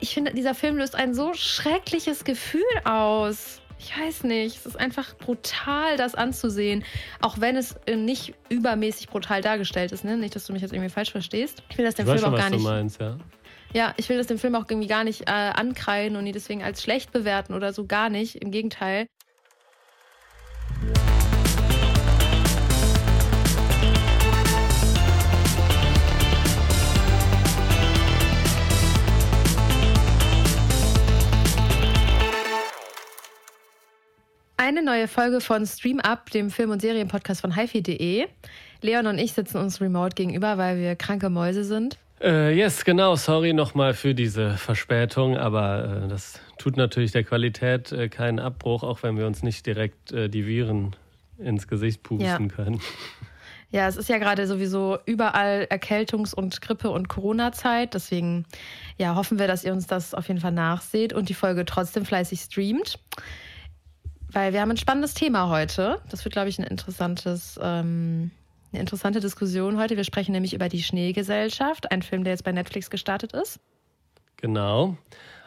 ich finde, dieser Film löst ein so schreckliches Gefühl aus. Ich weiß nicht, es ist einfach brutal, das anzusehen. Auch wenn es äh, nicht übermäßig brutal dargestellt ist, ne? Nicht, dass du mich jetzt irgendwie falsch verstehst. Ich will das dem Film schon, auch gar was nicht. du meinst, ja. Ja, ich will das dem Film auch irgendwie gar nicht äh, ankreiden und ihn deswegen als schlecht bewerten oder so gar nicht. Im Gegenteil. Eine neue Folge von Stream Up, dem Film- und Serienpodcast von hifi.de. Leon und ich sitzen uns remote gegenüber, weil wir kranke Mäuse sind. Äh, yes, genau. Sorry nochmal für diese Verspätung, aber äh, das tut natürlich der Qualität äh, keinen Abbruch, auch wenn wir uns nicht direkt äh, die Viren ins Gesicht pusten Ja. können. Ja, es ist ja gerade sowieso überall Erkältungs- und Grippe- und Corona-Zeit. Deswegen ja, hoffen wir, dass ihr uns das auf jeden Fall nachseht und die Folge trotzdem fleißig streamt. Weil wir haben ein spannendes Thema heute. Das wird, glaube ich, ein interessantes, ähm, eine interessante Diskussion heute. Wir sprechen nämlich über die Schneegesellschaft, ein Film, der jetzt bei Netflix gestartet ist. Genau.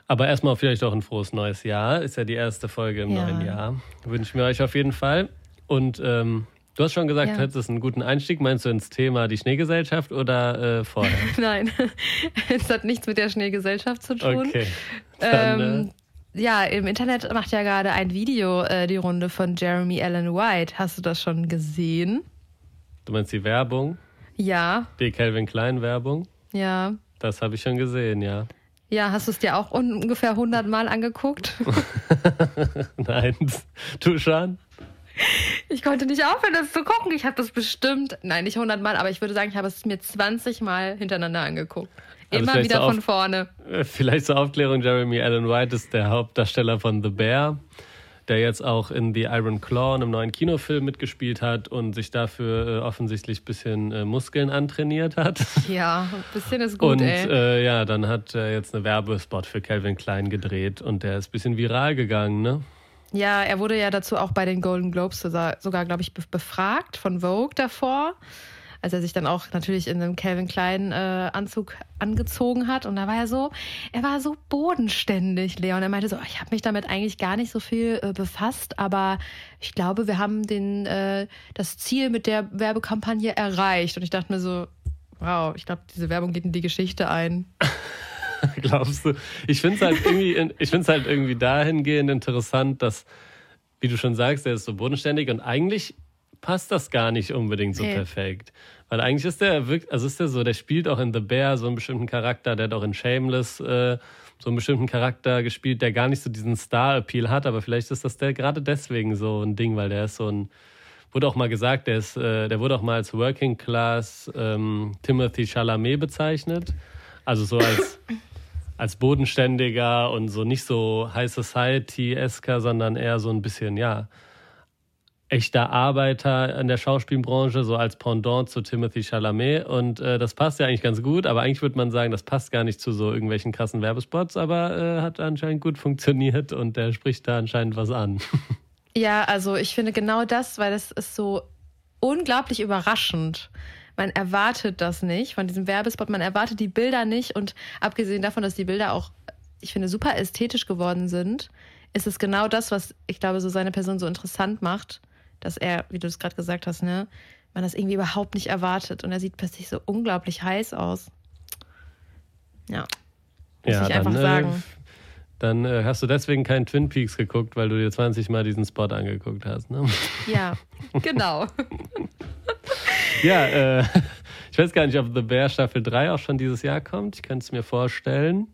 Aber erstmal vielleicht auch ein frohes neues Jahr. Ist ja die erste Folge im Ja. neuen Jahr. Wünschen wir euch auf jeden Fall. Und ähm, du hast schon gesagt, Ja. du hättest einen guten Einstieg. Meinst du ins Thema die Schneegesellschaft oder äh, vorher? Nein, es hat nichts mit der Schneegesellschaft zu tun. Okay. Dann, Ähm, ja, im Internet macht ja gerade ein Video äh, die Runde von Jeremy Allen White. Hast du das schon gesehen? du meinst die Werbung? Ja, Die Calvin Klein Werbung? ja. Das habe ich schon gesehen, ja. Ja, hast du es dir auch ungefähr 100 Mal angeguckt? Nein, du schon? Ich konnte nicht aufhören, das zu gucken. Ich habe das bestimmt, nein, nicht 100 Mal, aber ich würde sagen, ich habe es mir 20 Mal hintereinander angeguckt. Immer wieder so von vorne. Äh, Vielleicht zur Aufklärung, Jeremy Allen White ist der Hauptdarsteller von The Bear, der jetzt auch in The Iron Claw, einem neuen Kinofilm, mitgespielt hat und sich dafür äh, offensichtlich ein bisschen äh, Muskeln antrainiert hat. Ja, ein bisschen ist gut, und ey. äh, ja, dann hat er jetzt eine Werbespot für Calvin Klein gedreht und der ist ein bisschen viral gegangen, ne? Ja, er wurde ja dazu auch bei den Golden Globes sogar, sogar glaube ich, be- befragt von Vogue davor. Als er sich dann auch natürlich in einem Calvin Klein äh, Anzug angezogen hat. Und da war er so, er war so bodenständig, Leon. Er meinte so, ich habe mich damit eigentlich gar nicht so viel äh, befasst, aber ich glaube, wir haben den, äh, das Ziel mit der Werbekampagne erreicht. Und ich dachte mir so, wow, ich glaube, diese Werbung geht in die Geschichte ein. Glaubst du? Ich finde es halt irgendwie, ich find's halt irgendwie dahingehend interessant, dass, wie du schon sagst, der ist so bodenständig und eigentlich passt das gar nicht unbedingt so Nee. perfekt. Weil eigentlich ist der wirklich, also ist der so, der spielt auch in The Bear so einen bestimmten Charakter, der hat auch in Shameless äh, so einen bestimmten Charakter gespielt, der gar nicht so diesen Star-Appeal hat, aber vielleicht ist das der gerade deswegen so ein Ding, weil der ist so ein, wurde auch mal gesagt, der ist, äh, der wurde auch mal als Working Class ähm, Timothy Chalamet bezeichnet. Also so als als bodenständiger und so nicht so High Society-esker, sondern eher so ein bisschen, ja, echter Arbeiter in der Schauspielbranche, so als Pendant zu Timothy Chalamet. Und äh, das passt ja eigentlich ganz gut, aber eigentlich würde man sagen, das passt gar nicht zu so irgendwelchen krassen Werbespots, aber äh, hat anscheinend gut funktioniert und der spricht da anscheinend was an. Ja, also ich finde genau das, weil das ist so unglaublich überraschend. Man erwartet das nicht von diesem Werbespot, man erwartet die Bilder nicht und abgesehen davon, dass die Bilder auch, ich finde, super ästhetisch geworden sind, ist es genau das, was ich glaube, so seine Person so interessant macht, dass er, wie du es gerade gesagt hast, ne, man das irgendwie überhaupt nicht erwartet und er sieht plötzlich so unglaublich heiß aus. Ja, muss ich einfach dann, sagen. Äh, dann äh, hast du deswegen keinen Twin Peaks geguckt, weil du dir 20 Mal diesen Spot angeguckt hast, ne? Ja, genau. Ja, äh, ich weiß gar nicht, ob The Bear Staffel 3 auch schon dieses Jahr kommt. Ich könnte es mir vorstellen.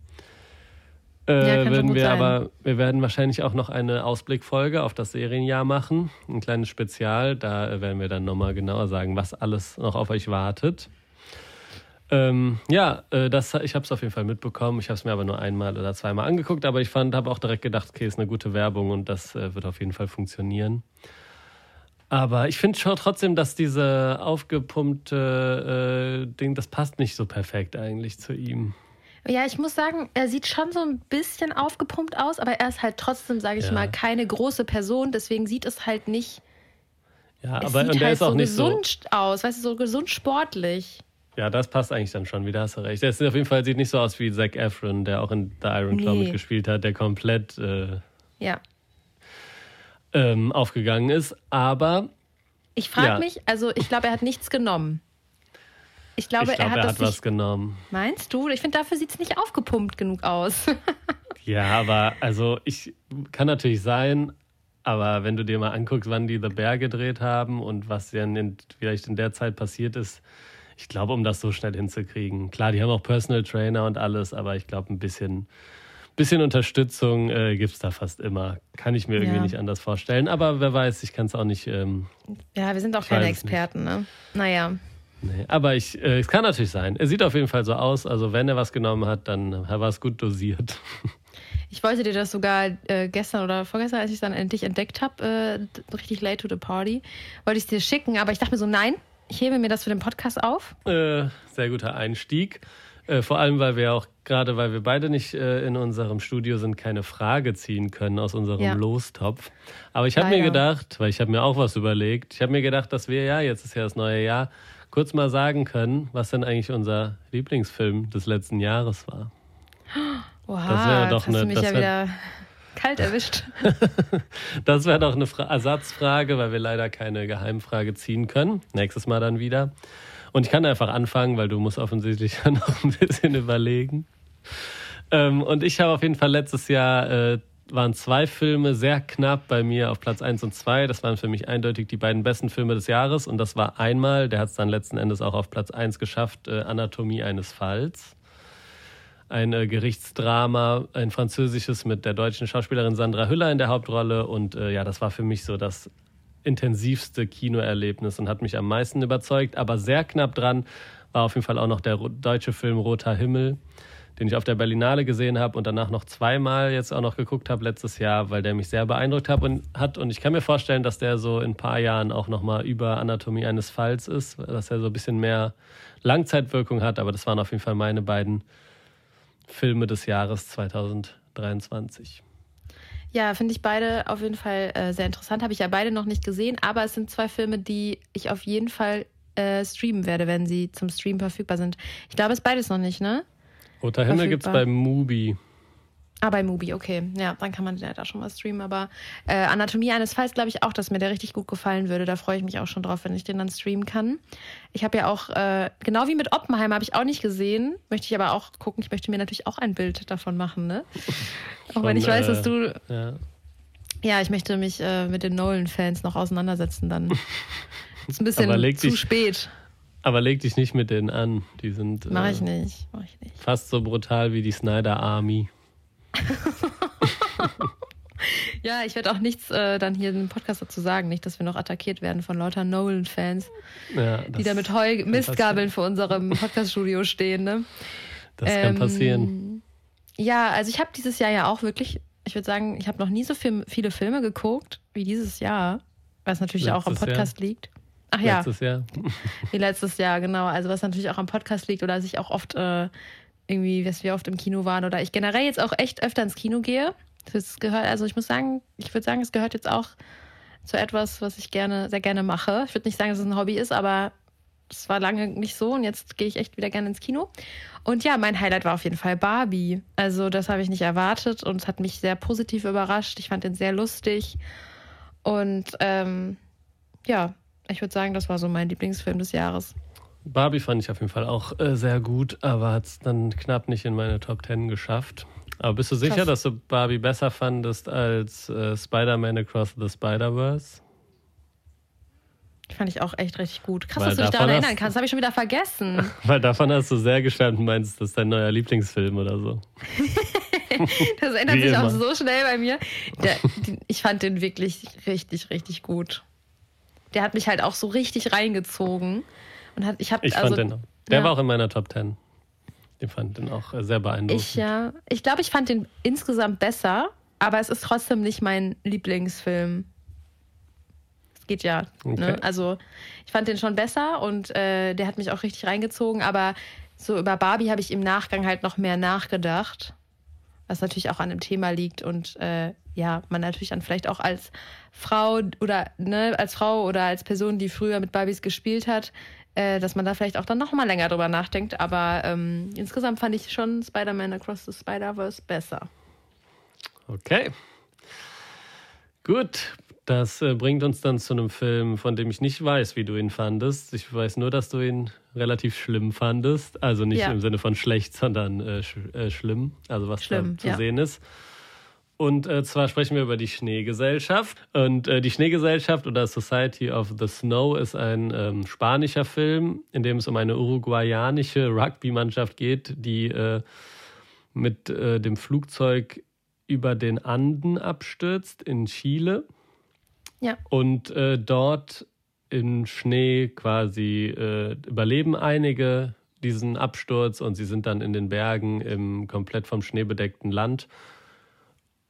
Äh, Ja, werden wir sein. aber, wir werden wahrscheinlich auch noch eine Ausblickfolge auf das Serienjahr machen. Ein kleines Spezial. Da werden wir dann nochmal genauer sagen, was alles noch auf euch wartet. Ähm, ja, äh, das, ich habe es auf jeden Fall mitbekommen. Ich habe es mir aber nur einmal oder zweimal angeguckt, aber ich fand, habe auch direkt gedacht, okay, ist eine gute Werbung und das äh, wird auf jeden Fall funktionieren. Aber ich finde schon trotzdem, dass diese aufgepumpte äh, Ding, das passt nicht so perfekt eigentlich zu ihm. Ja, ich muss sagen, er sieht schon so ein bisschen aufgepumpt aus, aber er ist halt trotzdem, sage ich Ja. mal, keine große Person. Deswegen sieht es halt nicht. Ja, aber sieht und der halt ist auch so nicht so. gesund aus, weißt du, so gesund sportlich. Ja, das passt eigentlich dann schon wieder, hast du recht. Der ist auf jeden Fall sieht nicht so aus wie Zac Efron, der auch in The Iron Claw Nee. mitgespielt hat, der komplett äh, Ja. ähm, aufgegangen ist. Aber Ich frage Ja. mich, also ich glaube, er hat nichts genommen. Ich glaube, ich glaube, er hat er das hat was nicht. genommen. Meinst du? Ich finde, dafür sieht es nicht aufgepumpt genug aus. Ja, aber also ich kann natürlich sein, aber wenn du dir mal anguckst, wann die The Bear gedreht haben und was dann in, vielleicht in der Zeit passiert ist, ich glaube, um das so schnell hinzukriegen. Klar, die haben auch Personal Trainer und alles, aber ich glaube, ein bisschen, bisschen Unterstützung äh, gibt es da fast immer. Kann ich mir irgendwie Ja. nicht anders vorstellen. Aber wer weiß, ich kann es auch nicht. Ähm, ja, wir sind auch keine es nicht. Experten, ne? Naja. Nee. Aber ich, äh, es kann natürlich sein. Er sieht auf jeden Fall so aus. Also, wenn er was genommen hat, dann war es gut dosiert. Ich wollte dir das sogar äh, gestern oder vorgestern, als ich es dann endlich entdeckt habe, äh, richtig late to the party, wollte ich es dir schicken, aber ich dachte mir so, nein, ich hebe mir das für den Podcast auf. Äh, sehr guter Einstieg. Äh, vor allem, weil wir auch, gerade weil wir beide nicht äh, in unserem Studio sind, keine Frage ziehen können aus unserem Ja. Lostopf. Aber ich habe mir gedacht, weil ich habe mir auch was überlegt, ich habe mir gedacht, dass wir ja, jetzt ist ja das neue Jahr, kurz mal sagen können, was denn eigentlich unser Lieblingsfilm des letzten Jahres war. Oha, Das wäre doch eine- mich das ja wär- wieder kalt erwischt. Das wäre doch eine Fra Ersatzfrage, weil wir leider keine Geheimfrage ziehen können. Nächstes Mal dann wieder. Und ich kann einfach anfangen, weil du musst offensichtlich ja noch ein bisschen überlegen. Ähm, und ich habe auf jeden Fall letztes Jahr, äh, waren zwei Filme sehr knapp bei mir auf Platz 1 und 2. Das waren für mich eindeutig die beiden besten Filme des Jahres. Und das war einmal, der hat es dann letzten Endes auch auf Platz 1 geschafft, äh, Anatomie eines Falls ein äh, Gerichtsdrama, ein französisches mit der deutschen Schauspielerin Sandra Hüller in der Hauptrolle. Und äh, ja, das war für mich so das intensivste Kinoerlebnis und hat mich am meisten überzeugt. Aber sehr knapp dran war auf jeden Fall auch noch der deutsche Film Roter Himmel, den ich auf der Berlinale gesehen habe und danach noch zweimal jetzt auch noch geguckt habe letztes Jahr, weil der mich sehr beeindruckt hab und, hat. Und ich kann mir vorstellen, dass der so in ein paar Jahren auch nochmal über Anatomie eines Falls ist, dass er so ein bisschen mehr Langzeitwirkung hat. Aber das waren auf jeden Fall meine beiden Filme des Jahres 2023. Ja, finde ich beide auf jeden Fall äh, sehr interessant. Habe ich ja beide noch nicht gesehen, aber es sind zwei Filme, die ich auf jeden Fall äh, streamen werde, wenn sie zum Stream verfügbar sind. Ich glaube, es beides noch nicht, ne? Roter Himmel gibt es bei Mubi. Ah, bei Mubi, okay. Ja, dann kann man den ja da schon mal streamen. Aber äh, Anatomie eines Falls glaube ich auch, dass mir der richtig gut gefallen würde. Da freue ich mich auch schon drauf, wenn ich den dann streamen kann. Ich habe ja auch, äh, genau wie mit Oppenheimer, habe ich auch nicht gesehen. Möchte ich aber auch gucken. Ich möchte mir natürlich auch ein Bild davon machen, ne? Auch wenn Von, ich weiß, dass äh, du. Ja. Ja, ich möchte mich äh, mit den Nolan-Fans noch auseinandersetzen dann. ist ein bisschen zu dich- spät. Aber leg dich nicht mit denen an. Die sind Mach äh, ich nicht. Mach ich nicht. fast so brutal wie die Snyder Army. Ja, ich werde auch nichts äh, dann hier im Podcast dazu sagen. Nicht, dass wir noch attackiert werden von lauter Nolan-Fans, Ja, die da mit Heu kann Mistgabeln vor unserem Podcast-Studio stehen. Ne? Das kann Ähm, passieren. Ja, also ich habe dieses Jahr ja auch wirklich, ich würde sagen, ich habe noch nie so viel, viele Filme geguckt wie dieses Jahr, was natürlich auch am Letztes Podcast liegt. Ach ja, Letztes Jahr. wie letztes Jahr, genau. Also was natürlich auch am Podcast liegt oder dass ich auch oft äh, irgendwie, dass wir oft im Kino waren oder ich generell jetzt auch echt öfter ins Kino gehe. Das gehört, also ich muss sagen, ich würde sagen, es gehört jetzt auch zu etwas, was ich gerne, sehr gerne mache. Ich würde nicht sagen, dass es ein Hobby ist, aber es war lange nicht so und jetzt gehe ich echt wieder gerne ins Kino. Und ja, mein Highlight war auf jeden Fall Barbie. Also das habe ich nicht erwartet und es hat mich sehr positiv überrascht. Ich fand den sehr lustig und ähm, ja, ich würde sagen, das war so mein Lieblingsfilm des Jahres. Barbie fand ich auf jeden Fall auch äh, sehr gut, aber hat es dann knapp nicht in meine Top 10 geschafft. Aber bist du sicher, Krass. dass du Barbie besser fandest als äh, Spider-Man Across the Spider-Verse? Fand ich auch echt richtig gut. Krass, Weil dass du dich daran hast- erinnern kannst. Das habe ich schon wieder vergessen. Weil davon hast du sehr geschwärmt und meinst, das ist dein neuer Lieblingsfilm oder so. Das ändert Wie sich auch immer. so schnell bei mir. Der, ich fand den wirklich richtig, richtig gut. Der hat mich halt auch so richtig reingezogen. Und hat, ich habe Ich also, fand den. Der ja. war auch in meiner Top 10. Ich fand den auch sehr beeindruckend. Ich ja, ich glaube, ich fand den insgesamt besser, aber es ist trotzdem nicht mein Lieblingsfilm. Es geht ja. Ne? Okay. Also ich fand den schon besser und äh, der hat mich auch richtig reingezogen, aber so über Barbie habe ich im Nachgang halt noch mehr nachgedacht, was natürlich auch an dem Thema liegt und äh, ja, man natürlich dann vielleicht auch als Frau oder ne, als Frau oder als Person, die früher mit Barbies gespielt hat, äh, dass man da vielleicht auch dann noch mal länger drüber nachdenkt. Aber ähm, insgesamt fand ich schon Spider-Man Across the Spider-Verse besser. Okay. Gut, das äh, bringt uns dann zu einem Film, von dem ich nicht weiß, wie du ihn fandest. Ich weiß nur, dass du ihn relativ schlimm fandest. Also nicht ja. im Sinne von schlecht, sondern äh, sch äh, schlimm. Also was schlimm, da zu ja. sehen ist. Und äh, zwar sprechen wir über die Schneegesellschaft. Und äh, die Schneegesellschaft oder Society of the Snow ist ein ähm, spanischer Film, in dem es um eine uruguayanische Rugby-Mannschaft geht, die äh, mit dem Flugzeug über den Anden abstürzt in Chile ja. Und äh, dort im Schnee quasi äh, überleben einige diesen Absturz und sie sind dann in den Bergen im komplett vom Schnee bedeckten Land.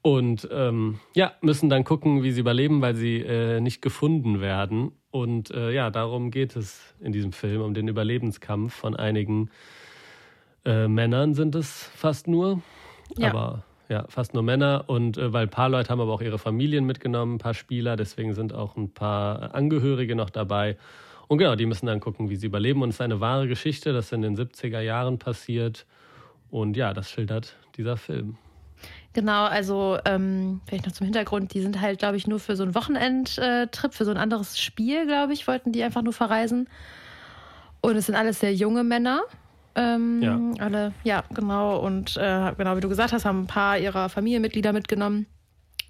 Und ähm, ja, müssen dann gucken, wie sie überleben, weil sie äh, nicht gefunden werden. Und äh, ja, darum geht es in diesem Film, um den Überlebenskampf von einigen äh, Männern sind es fast nur. Ja. Aber ja, fast nur Männer. Und äh, weil ein paar Leute haben aber auch ihre Familien mitgenommen, ein paar Spieler, deswegen sind auch ein paar Angehörige noch dabei. Und genau, die müssen dann gucken, wie sie überleben. Und es ist eine wahre Geschichte, das in den 70er Jahren passiert. Und ja, das schildert dieser Film. Genau, also ähm, vielleicht noch zum Hintergrund, die sind halt, glaube ich, nur für so einen Wochenendtrip, für so ein anderes Spiel, glaube ich, wollten die einfach nur verreisen. Und es sind alles sehr junge Männer. Ähm, ja. Alle, ja, genau. Und äh, genau wie du gesagt hast, haben ein paar ihrer Familienmitglieder mitgenommen.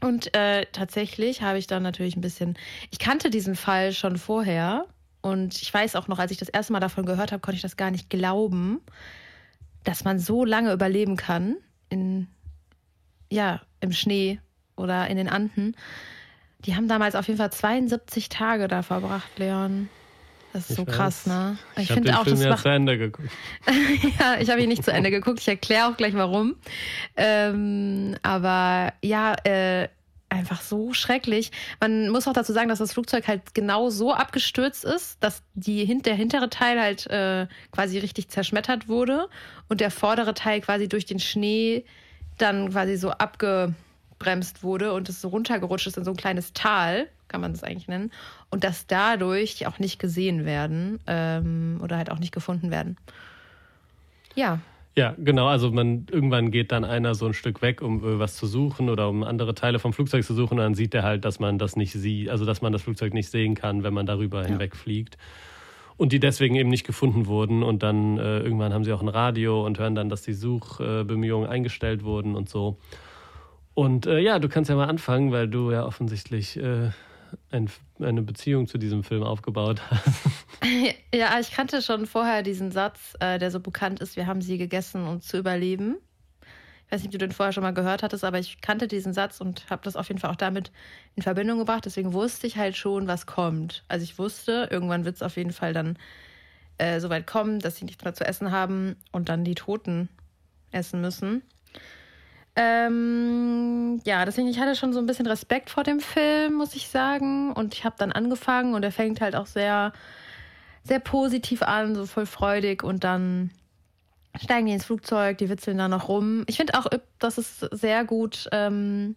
Und äh, tatsächlich habe ich dann natürlich ein bisschen, ich kannte diesen Fall schon vorher. Und ich weiß auch noch, als ich das erste Mal davon gehört habe, konnte ich das gar nicht glauben, dass man so lange überleben kann in, ja, im Schnee oder in den Anden. Die haben damals auf jeden Fall 72 Tage da verbracht, Leon. Das ist ich so weiß. krass, ne? Ich, ich finde auch, Film das ja macht... zu Ende geguckt. ja, ich habe ihn nicht zu Ende geguckt. Ich erkläre auch gleich warum. Ähm, aber ja, äh, einfach so schrecklich. Man muss auch dazu sagen, dass das Flugzeug halt genau so abgestürzt ist, dass die, der hintere Teil halt äh, quasi richtig zerschmettert wurde und der vordere Teil quasi durch den Schnee dann quasi so abgebremst wurde und es so runtergerutscht ist in so ein kleines Tal kann man das eigentlich nennen, und dass dadurch auch nicht gesehen werden ähm, oder halt auch nicht gefunden werden. Ja. Ja, genau. Also man irgendwann geht dann einer so ein Stück weg, um äh, was zu suchen oder um andere Teile vom Flugzeug zu suchen. Und dann sieht er halt, dass man das nicht sieht, also dass man das Flugzeug nicht sehen kann, wenn man darüber ja. hinweg fliegt. Und die deswegen eben nicht gefunden wurden. Und dann äh, irgendwann haben sie auch ein Radio und hören dann, dass die Suchbemühungen eingestellt wurden und so. Und äh, ja, du kannst ja mal anfangen, weil du ja offensichtlich äh, ein, eine Beziehung zu diesem Film aufgebaut hast. Ja, ich kannte schon vorher diesen Satz, äh, der so bekannt ist, wir haben sie gegessen, um zu überleben. Ich weiß nicht, ob du den vorher schon mal gehört hattest, aber ich kannte diesen Satz und habe das auf jeden Fall auch damit in Verbindung gebracht. Deswegen wusste ich halt schon, was kommt. Also ich wusste, irgendwann wird es auf jeden Fall dann äh, so weit kommen, dass sie nichts mehr zu essen haben und dann die Toten essen müssen. Ähm, ja, deswegen, ich hatte schon so ein bisschen Respekt vor dem Film, muss ich sagen. Und ich habe dann angefangen und er fängt halt auch sehr, sehr positiv an, so voll freudig. Und dann steigen die ins Flugzeug, die witzeln da noch rum. Ich finde auch, dass es sehr gut ähm,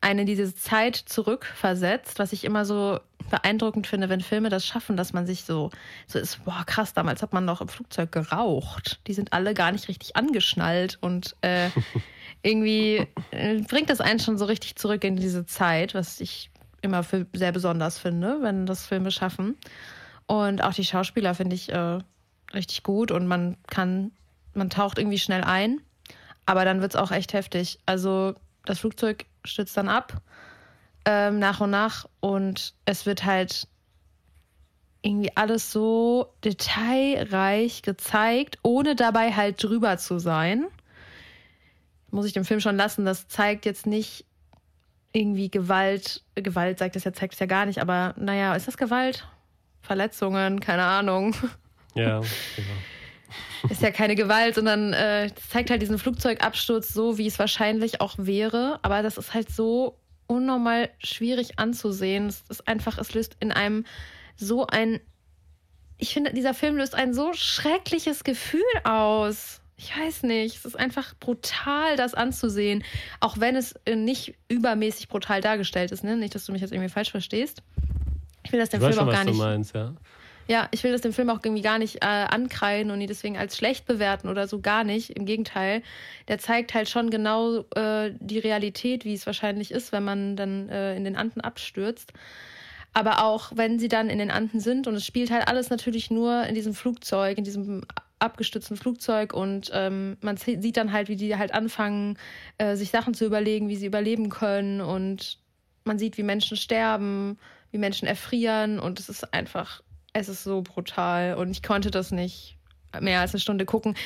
eine diese Zeit zurückversetzt, was ich immer so beeindruckend finde, wenn Filme das schaffen, dass man sich so, so ist, boah, krass, damals hat man noch im Flugzeug geraucht. Die sind alle gar nicht richtig angeschnallt und äh, irgendwie äh, bringt das einen schon so richtig zurück in diese Zeit, was ich immer für sehr besonders finde, wenn das Filme schaffen. Und auch die Schauspieler finde ich äh, richtig gut und man kann, man taucht irgendwie schnell ein, aber dann wird es auch echt heftig. Also das Flugzeug stürzt dann ab ähm, nach und nach und es wird halt irgendwie alles so detailreich gezeigt, ohne dabei halt drüber zu sein muss ich dem Film schon lassen. Das zeigt jetzt nicht irgendwie Gewalt. Gewalt sagt das ja, zeigt es ja gar nicht, aber naja, ist das Gewalt? Verletzungen, keine Ahnung. Ja, genau. Ist ja keine Gewalt, sondern äh, zeigt halt diesen Flugzeugabsturz so, wie es wahrscheinlich auch wäre. Aber das ist halt so unnormal schwierig anzusehen. Es ist einfach, es löst in einem so ein. Ich finde, dieser Film löst ein so schreckliches Gefühl aus ich weiß nicht, es ist einfach brutal, das anzusehen, auch wenn es äh, nicht übermäßig brutal dargestellt ist. Ne? Nicht, dass du mich jetzt irgendwie falsch verstehst. Ich will das dem Film auch gar nicht. Meinst, ja. Ja, ich will das dem Film auch irgendwie gar nicht äh, ankreiden und ihn deswegen als schlecht bewerten oder so gar nicht. Im Gegenteil, der zeigt halt schon genau äh, die Realität, wie es wahrscheinlich ist, wenn man dann äh, in den Anden abstürzt. Aber auch wenn sie dann in den Anden sind und es spielt halt alles natürlich nur in diesem Flugzeug, in diesem abgestützten Flugzeug und ähm, man sieht dann halt, wie die halt anfangen, äh, sich Sachen zu überlegen, wie sie überleben können und man sieht, wie Menschen sterben, wie Menschen erfrieren und es ist einfach, es ist so brutal und ich konnte das nicht mehr als eine Stunde gucken.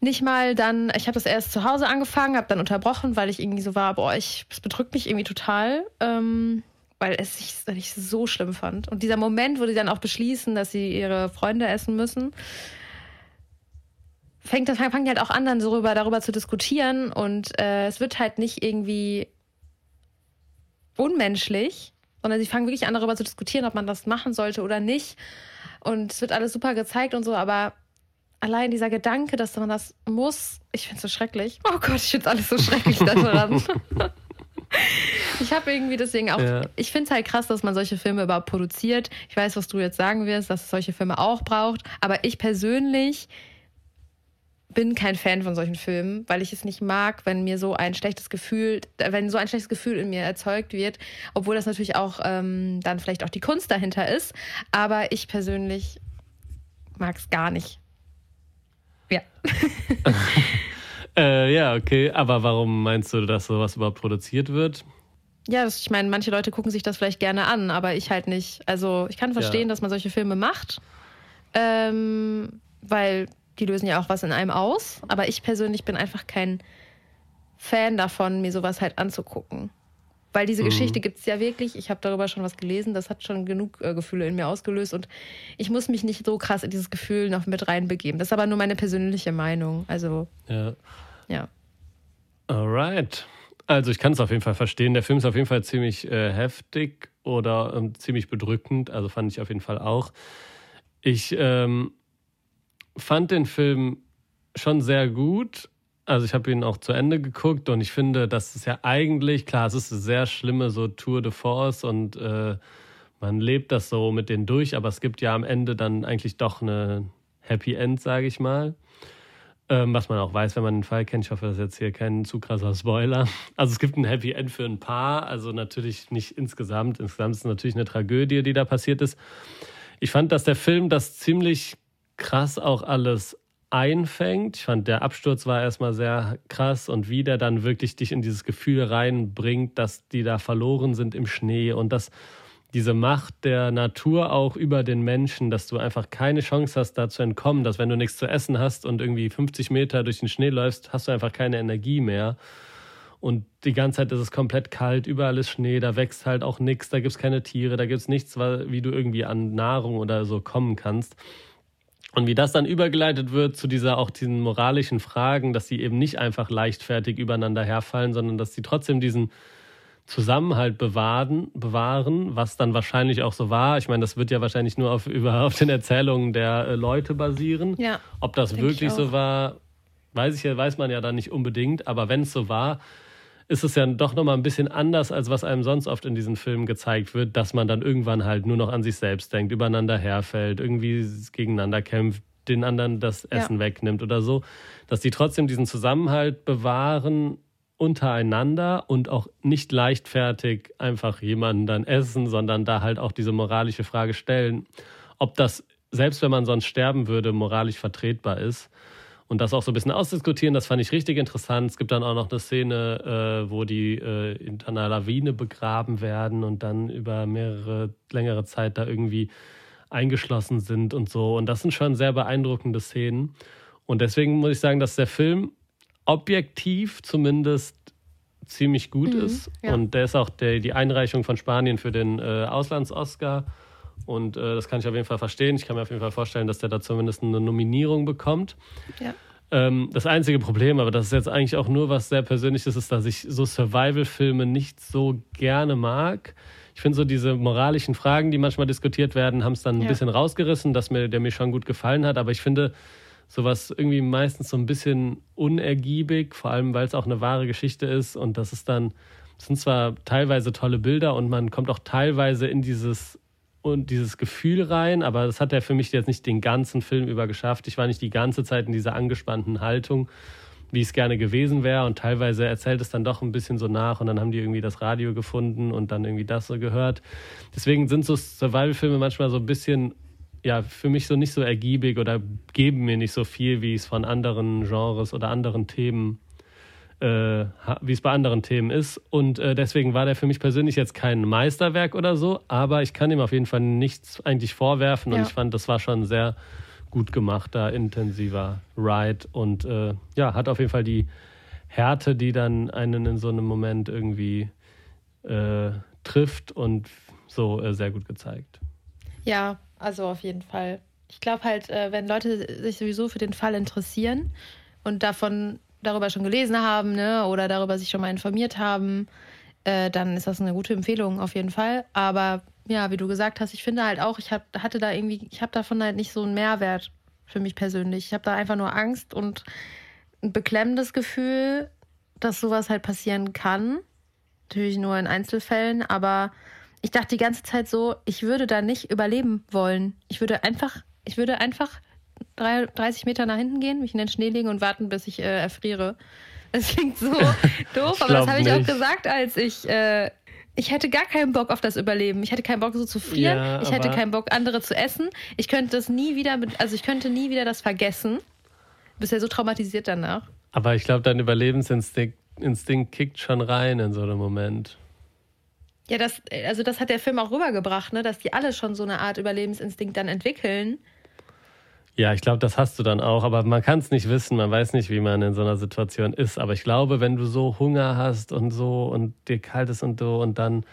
Nicht mal dann, ich habe das erst zu Hause angefangen, habe dann unterbrochen, weil ich irgendwie so war, boah, ich, es bedrückt mich irgendwie total. Ähm, weil es sich ich so schlimm fand. Und dieser Moment, wo sie dann auch beschließen, dass sie ihre Freunde essen müssen, fängt fangen halt auch an, dann so darüber, darüber zu diskutieren und äh, es wird halt nicht irgendwie unmenschlich, sondern sie fangen wirklich an, darüber zu diskutieren, ob man das machen sollte oder nicht. Und es wird alles super gezeigt und so, aber allein dieser Gedanke, dass man das muss, ich finde es so schrecklich. Oh Gott, ich finde es alles so schrecklich daran. ich habe irgendwie deswegen auch, ja. ich finde es halt krass, dass man solche Filme überhaupt produziert. Ich weiß, was du jetzt sagen wirst, dass es solche Filme auch braucht, aber ich persönlich bin kein Fan von solchen Filmen, weil ich es nicht mag, wenn mir so ein schlechtes Gefühl, wenn so ein schlechtes Gefühl in mir erzeugt wird, obwohl das natürlich auch ähm, dann vielleicht auch die Kunst dahinter ist. Aber ich persönlich mag es gar nicht. Ja. Äh, ja, okay. Aber warum meinst du, dass sowas überhaupt produziert wird? Ja, das, ich meine, manche Leute gucken sich das vielleicht gerne an, aber ich halt nicht. Also ich kann verstehen, ja. dass man solche Filme macht, ähm, weil die lösen ja auch was in einem aus. Aber ich persönlich bin einfach kein Fan davon, mir sowas halt anzugucken. Weil diese mhm. Geschichte gibt es ja wirklich. Ich habe darüber schon was gelesen. Das hat schon genug äh, Gefühle in mir ausgelöst. Und ich muss mich nicht so krass in dieses Gefühl noch mit reinbegeben. Das ist aber nur meine persönliche Meinung. Also. Ja. Ja. Alright. Also ich kann es auf jeden Fall verstehen. Der Film ist auf jeden Fall ziemlich äh, heftig oder ähm, ziemlich bedrückend. Also fand ich auf jeden Fall auch. Ich ähm, fand den Film schon sehr gut. Also ich habe ihn auch zu Ende geguckt und ich finde, das ist ja eigentlich, klar, es ist eine sehr schlimme so Tour de Force und äh, man lebt das so mit denen durch, aber es gibt ja am Ende dann eigentlich doch eine Happy End, sage ich mal. Ähm, was man auch weiß, wenn man den Fall kennt. Ich hoffe, das ist jetzt hier kein zu krasser Spoiler. Also es gibt ein Happy End für ein Paar, also natürlich nicht insgesamt. Insgesamt ist es natürlich eine Tragödie, die da passiert ist. Ich fand, dass der Film das ziemlich krass auch alles einfängt. Ich fand, der Absturz war erstmal sehr krass und wie der dann wirklich dich in dieses Gefühl reinbringt, dass die da verloren sind im Schnee und dass diese Macht der Natur auch über den Menschen, dass du einfach keine Chance hast, da zu entkommen, dass wenn du nichts zu essen hast und irgendwie 50 Meter durch den Schnee läufst, hast du einfach keine Energie mehr. Und die ganze Zeit ist es komplett kalt, überall ist Schnee, da wächst halt auch nichts, da gibt es keine Tiere, da gibt es nichts, wie du irgendwie an Nahrung oder so kommen kannst. Und wie das dann übergeleitet wird zu dieser auch diesen moralischen Fragen, dass sie eben nicht einfach leichtfertig übereinander herfallen, sondern dass sie trotzdem diesen Zusammenhalt bewahren, bewahren, was dann wahrscheinlich auch so war. Ich meine, das wird ja wahrscheinlich nur auf, über, auf den Erzählungen der äh, Leute basieren. Ja, Ob das wirklich so war, weiß ich ja, weiß man ja dann nicht unbedingt. Aber wenn es so war, ist es ja doch nochmal ein bisschen anders, als was einem sonst oft in diesen Filmen gezeigt wird, dass man dann irgendwann halt nur noch an sich selbst denkt, übereinander herfällt, irgendwie gegeneinander kämpft, den anderen das Essen ja. wegnimmt oder so. Dass die trotzdem diesen Zusammenhalt bewahren untereinander und auch nicht leichtfertig einfach jemanden dann essen, sondern da halt auch diese moralische Frage stellen, ob das, selbst wenn man sonst sterben würde, moralisch vertretbar ist. Und das auch so ein bisschen ausdiskutieren, das fand ich richtig interessant. Es gibt dann auch noch eine Szene, äh, wo die äh, in einer Lawine begraben werden und dann über mehrere, längere Zeit da irgendwie eingeschlossen sind und so. Und das sind schon sehr beeindruckende Szenen. Und deswegen muss ich sagen, dass der Film objektiv zumindest ziemlich gut mhm, ist. Ja. Und der ist auch der, die Einreichung von Spanien für den äh, Auslands-Oscar. Und äh, das kann ich auf jeden Fall verstehen. Ich kann mir auf jeden Fall vorstellen, dass der da zumindest eine Nominierung bekommt. Ja. Ähm, das einzige Problem, aber das ist jetzt eigentlich auch nur was sehr Persönliches, ist, dass ich so Survival-Filme nicht so gerne mag. Ich finde so diese moralischen Fragen, die manchmal diskutiert werden, haben es dann ein ja. bisschen rausgerissen, dass mir, der mir schon gut gefallen hat. Aber ich finde, sowas irgendwie meistens so ein bisschen unergiebig, vor allem weil es auch eine wahre Geschichte ist und das ist dann, das sind zwar teilweise tolle Bilder und man kommt auch teilweise in dieses und dieses Gefühl rein, aber das hat er für mich jetzt nicht den ganzen Film über geschafft. Ich war nicht die ganze Zeit in dieser angespannten Haltung, wie es gerne gewesen wäre. Und teilweise erzählt es dann doch ein bisschen so nach und dann haben die irgendwie das Radio gefunden und dann irgendwie das so gehört. Deswegen sind so Survival-Filme manchmal so ein bisschen, ja, für mich so nicht so ergiebig oder geben mir nicht so viel, wie es von anderen Genres oder anderen Themen äh, wie es bei anderen Themen ist. Und äh, deswegen war der für mich persönlich jetzt kein Meisterwerk oder so, aber ich kann ihm auf jeden Fall nichts eigentlich vorwerfen und ja. ich fand, das war schon sehr gut gemachter, intensiver Ride und äh, ja, hat auf jeden Fall die Härte, die dann einen in so einem Moment irgendwie äh, trifft und so äh, sehr gut gezeigt. Ja, also auf jeden Fall. Ich glaube halt, äh, wenn Leute sich sowieso für den Fall interessieren und davon darüber schon gelesen haben ne, oder darüber sich schon mal informiert haben, äh, dann ist das eine gute Empfehlung auf jeden Fall. Aber ja, wie du gesagt hast, ich finde halt auch, ich hab, hatte da irgendwie, ich habe davon halt nicht so einen Mehrwert für mich persönlich. Ich habe da einfach nur Angst und ein beklemmendes Gefühl, dass sowas halt passieren kann. Natürlich nur in Einzelfällen, aber ich dachte die ganze Zeit so, ich würde da nicht überleben wollen. Ich würde einfach, ich würde einfach 30 Meter nach hinten gehen, mich in den Schnee legen und warten, bis ich äh, erfriere. Das klingt so doof, aber das habe ich auch gesagt, als ich. Äh, ich hätte gar keinen Bock auf das Überleben. Ich hätte keinen Bock, so zu frieren. Ja, ich hätte keinen Bock, andere zu essen. Ich könnte das nie wieder, mit, also ich könnte nie wieder das vergessen. Du bist ja so traumatisiert danach. Aber ich glaube, dein Überlebensinstinkt Instinkt kickt schon rein in so einem Moment. Ja, das, also das hat der Film auch rübergebracht, ne? dass die alle schon so eine Art Überlebensinstinkt dann entwickeln. Ja, ich glaube, das hast du dann auch, aber man kann es nicht wissen, man weiß nicht, wie man in so einer Situation ist. Aber ich glaube, wenn du so Hunger hast und so und dir kalt ist und so und dann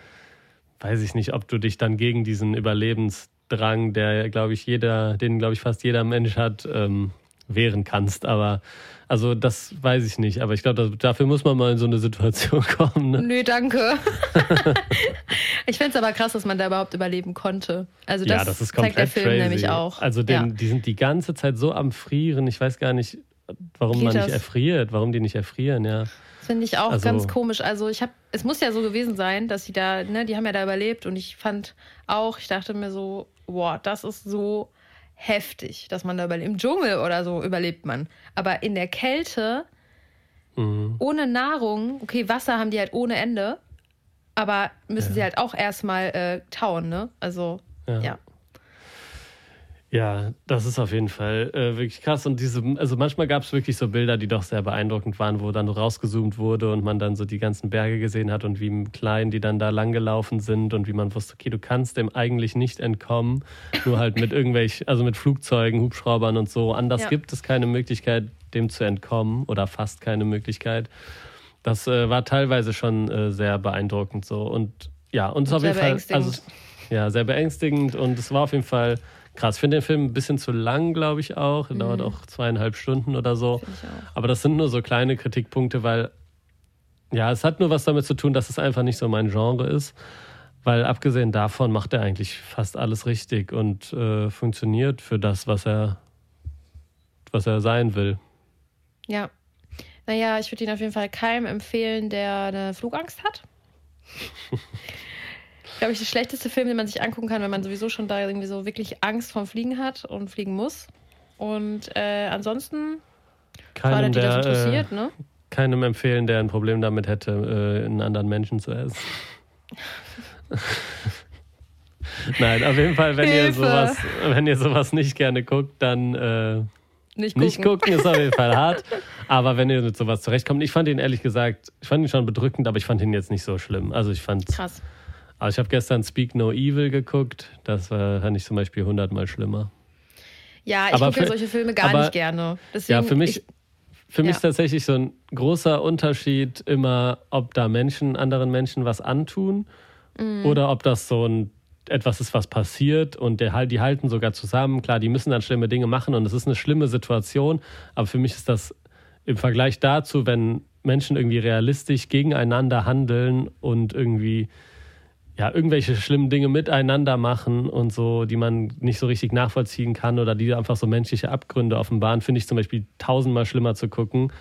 weiß ich nicht, ob du dich dann gegen diesen Überlebensdrang, der, glaube ich, jeder, den, glaube ich, fast jeder Mensch hat, ähm, wehren kannst. Aber also das weiß ich nicht. Aber ich glaube, dafür muss man mal in so eine Situation kommen. Ne? Nö, danke. ich finde es aber krass, dass man da überhaupt überleben konnte. Also das, ja, das ist zeigt der Film crazy. nämlich auch. Also den, ja. die sind die ganze Zeit so am Frieren. Ich weiß gar nicht, warum Geht man nicht erfriert, warum die nicht erfrieren, ja. Das finde ich auch also, ganz komisch. Also ich habe, es muss ja so gewesen sein, dass sie da, ne, die haben ja da überlebt und ich fand auch, ich dachte mir so, boah, das ist so heftig, dass man da überlebt. Im Dschungel oder so überlebt man. Aber in der Kälte, mhm. ohne Nahrung, okay, Wasser haben die halt ohne Ende, aber müssen ja. sie halt auch erstmal äh, tauen, ne? Also, ja. ja. Ja, das ist auf jeden Fall äh, wirklich krass. Und diese, also manchmal gab es wirklich so Bilder, die doch sehr beeindruckend waren, wo dann rausgezoomt wurde und man dann so die ganzen Berge gesehen hat und wie klein die dann da langgelaufen sind und wie man wusste, okay, du kannst dem eigentlich nicht entkommen. Nur halt mit irgendwelchen, also mit Flugzeugen, Hubschraubern und so. Anders ja. gibt es keine Möglichkeit, dem zu entkommen oder fast keine Möglichkeit. Das äh, war teilweise schon äh, sehr beeindruckend so. Und ja, und es auf jeden Fall. Also, ja, sehr beängstigend und es war auf jeden Fall krass. Ich finde den Film ein bisschen zu lang, glaube ich auch. Er mhm. dauert auch zweieinhalb Stunden oder so. Aber das sind nur so kleine Kritikpunkte, weil ja, es hat nur was damit zu tun, dass es einfach nicht so mein Genre ist. Weil abgesehen davon macht er eigentlich fast alles richtig und äh, funktioniert für das, was er, was er sein will. Ja. Naja, ich würde ihn auf jeden Fall keinem empfehlen, der eine Flugangst hat. glaube ich, der schlechteste Film, den man sich angucken kann, wenn man sowieso schon da irgendwie so wirklich Angst vorm Fliegen hat und fliegen muss. Und äh, ansonsten, keinem, die der, das interessiert, äh, ne? Keinem empfehlen, der ein Problem damit hätte, äh, einen anderen Menschen zu essen. Nein, auf jeden Fall, wenn ihr sowas, wenn ihr sowas nicht gerne guckt, dann äh, nicht, gucken. nicht gucken ist auf jeden Fall hart. Aber wenn ihr mit sowas zurechtkommt, ich fand ihn ehrlich gesagt, ich fand ihn schon bedrückend, aber ich fand ihn jetzt nicht so schlimm. Also ich fand Krass. Also ich habe gestern Speak No Evil geguckt. Das war, fand ich zum Beispiel hundertmal schlimmer. Ja, ich gucke ja solche Filme gar aber, nicht gerne. Deswegen, ja, für mich, ich, für mich ja. ist tatsächlich so ein großer Unterschied immer, ob da Menschen anderen Menschen was antun mhm. oder ob das so ein etwas ist, was passiert und der, die halten sogar zusammen. Klar, die müssen dann schlimme Dinge machen und es ist eine schlimme Situation, aber für mich ist das im Vergleich dazu, wenn Menschen irgendwie realistisch gegeneinander handeln und irgendwie ja, irgendwelche schlimmen Dinge miteinander machen und so, die man nicht so richtig nachvollziehen kann oder die einfach so menschliche Abgründe offenbaren, finde ich zum Beispiel tausendmal schlimmer zu gucken,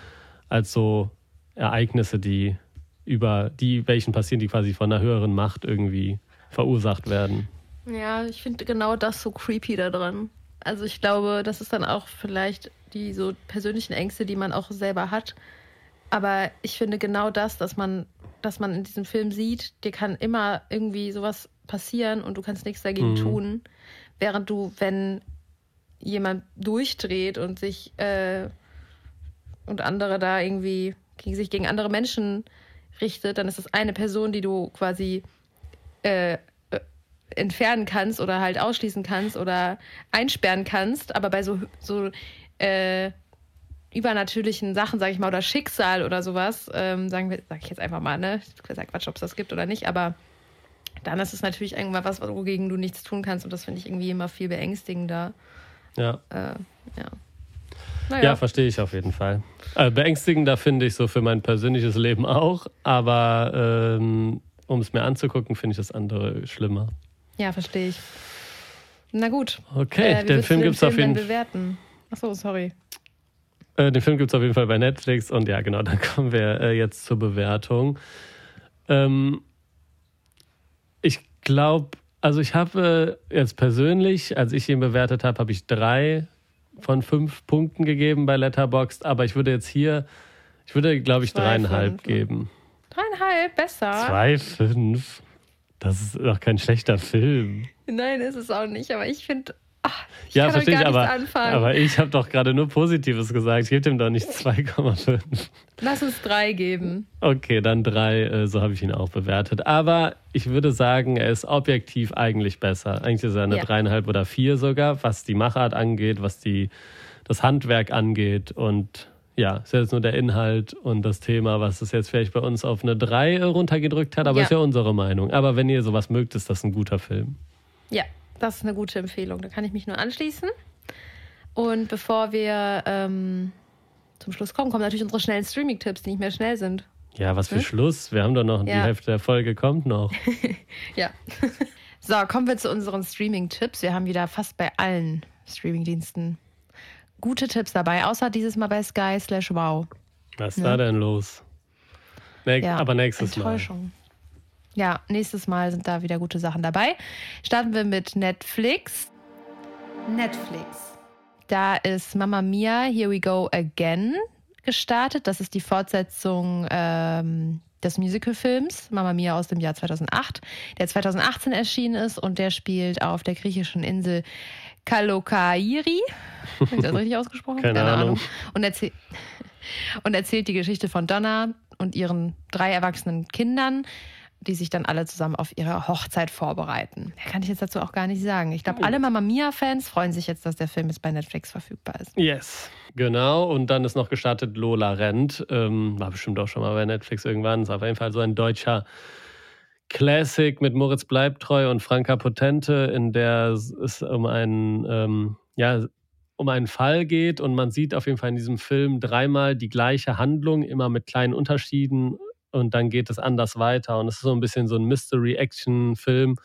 als so Ereignisse, die über die welchen passieren, die quasi von einer höheren Macht irgendwie verursacht werden. Ja, ich finde genau das so creepy da dran. Also ich glaube, das ist dann auch vielleicht die so persönlichen Ängste, die man auch selber hat. Aber ich finde genau das, dass man, dass man in diesem Film sieht, dir kann immer irgendwie sowas passieren und du kannst nichts dagegen mhm. tun. Während du, wenn jemand durchdreht und sich äh, und andere da irgendwie gegen sich gegen andere Menschen richtet, dann ist das eine Person, die du quasi äh, äh, entfernen kannst oder halt ausschließen kannst oder einsperren kannst. Aber bei so, so äh, übernatürlichen Sachen, sage ich mal, oder Schicksal oder sowas, ähm, sagen wir, sag ich jetzt einfach mal, ne? Ich sag Quatsch, ob es das gibt oder nicht, aber dann ist es natürlich irgendwann was, wogegen du nichts tun kannst und das finde ich irgendwie immer viel beängstigender. Ja. Äh, ja. Naja. Ja, verstehe ich auf jeden Fall. Äh, beängstigender finde ich so für mein persönliches Leben auch, aber ähm, um es mir anzugucken, finde ich das andere schlimmer. Ja, verstehe ich. Na gut. Okay, äh, den Film gibt es auf jeden Fall. bewerten? Achso, sorry. Äh, den Film gibt es auf jeden Fall bei Netflix und ja, genau, dann kommen wir äh, jetzt zur Bewertung. Ähm, ich glaube, also ich habe äh, jetzt persönlich, als ich ihn bewertet habe, habe ich drei von fünf Punkten gegeben bei Letterboxd, aber ich würde jetzt hier, ich würde, glaube ich, Zwei, dreieinhalb fünf. geben. Dreieinhalb, besser. Zwei, fünf. Das ist doch kein schlechter Film. Nein, ist es auch nicht, aber ich finde, ich ja, verstehe ich, aber, aber ich habe doch gerade nur Positives gesagt. Ich gebe dem doch nicht 2,5. Lass uns drei geben. Okay, dann drei, äh, so habe ich ihn auch bewertet. Aber ich würde sagen, er ist objektiv eigentlich besser. Eigentlich ist er eine ja. dreieinhalb oder vier sogar, was die Machart angeht, was die, das Handwerk angeht. Und ja, ist jetzt nur der Inhalt und das Thema, was es jetzt vielleicht bei uns auf eine drei runtergedrückt hat. Aber ja. ist ja unsere Meinung. Aber wenn ihr sowas mögt, ist das ein guter Film. Ja, das ist eine gute Empfehlung. Da kann ich mich nur anschließen. Und bevor wir ähm, zum Schluss kommen, kommen natürlich unsere schnellen Streaming-Tipps, die nicht mehr schnell sind. Ja, was für hm? Schluss. Wir haben doch noch, ja. die Hälfte der Folge kommt noch. ja. so, kommen wir zu unseren Streaming-Tipps. Wir haben wieder fast bei allen Streaming-Diensten gute Tipps dabei, außer dieses Mal bei Sky slash Wow. Was ist ne? da denn los? Ne ja, aber nächstes Enttäuschung. Mal. Ja, nächstes Mal sind da wieder gute Sachen dabei. Starten wir mit Netflix. Netflix. Da ist Mama Mia, Here We Go Again gestartet. Das ist die Fortsetzung ähm, des Musicalfilms Mama Mia aus dem Jahr 2008, der 2018 erschienen ist und der spielt auf der griechischen Insel Kalokairi. Habe ich das richtig ausgesprochen? Keine, Keine Ahnung. Ahnung. Und, erzähl und erzählt die Geschichte von Donna und ihren drei erwachsenen Kindern die sich dann alle zusammen auf ihre Hochzeit vorbereiten. Mehr kann ich jetzt dazu auch gar nicht sagen. Ich glaube, alle Mama Mia-Fans freuen sich jetzt, dass der Film jetzt bei Netflix verfügbar ist. Yes, genau. Und dann ist noch gestartet Lola Rent. Ähm, war bestimmt auch schon mal bei Netflix irgendwann. Ist auf jeden Fall so ein deutscher Classic mit Moritz Bleibtreu und Franka Potente, in der es um einen, ähm, ja, um einen Fall geht und man sieht auf jeden Fall in diesem Film dreimal die gleiche Handlung, immer mit kleinen Unterschieden und dann geht es anders weiter. Und es ist so ein bisschen so ein Mystery-Action-Film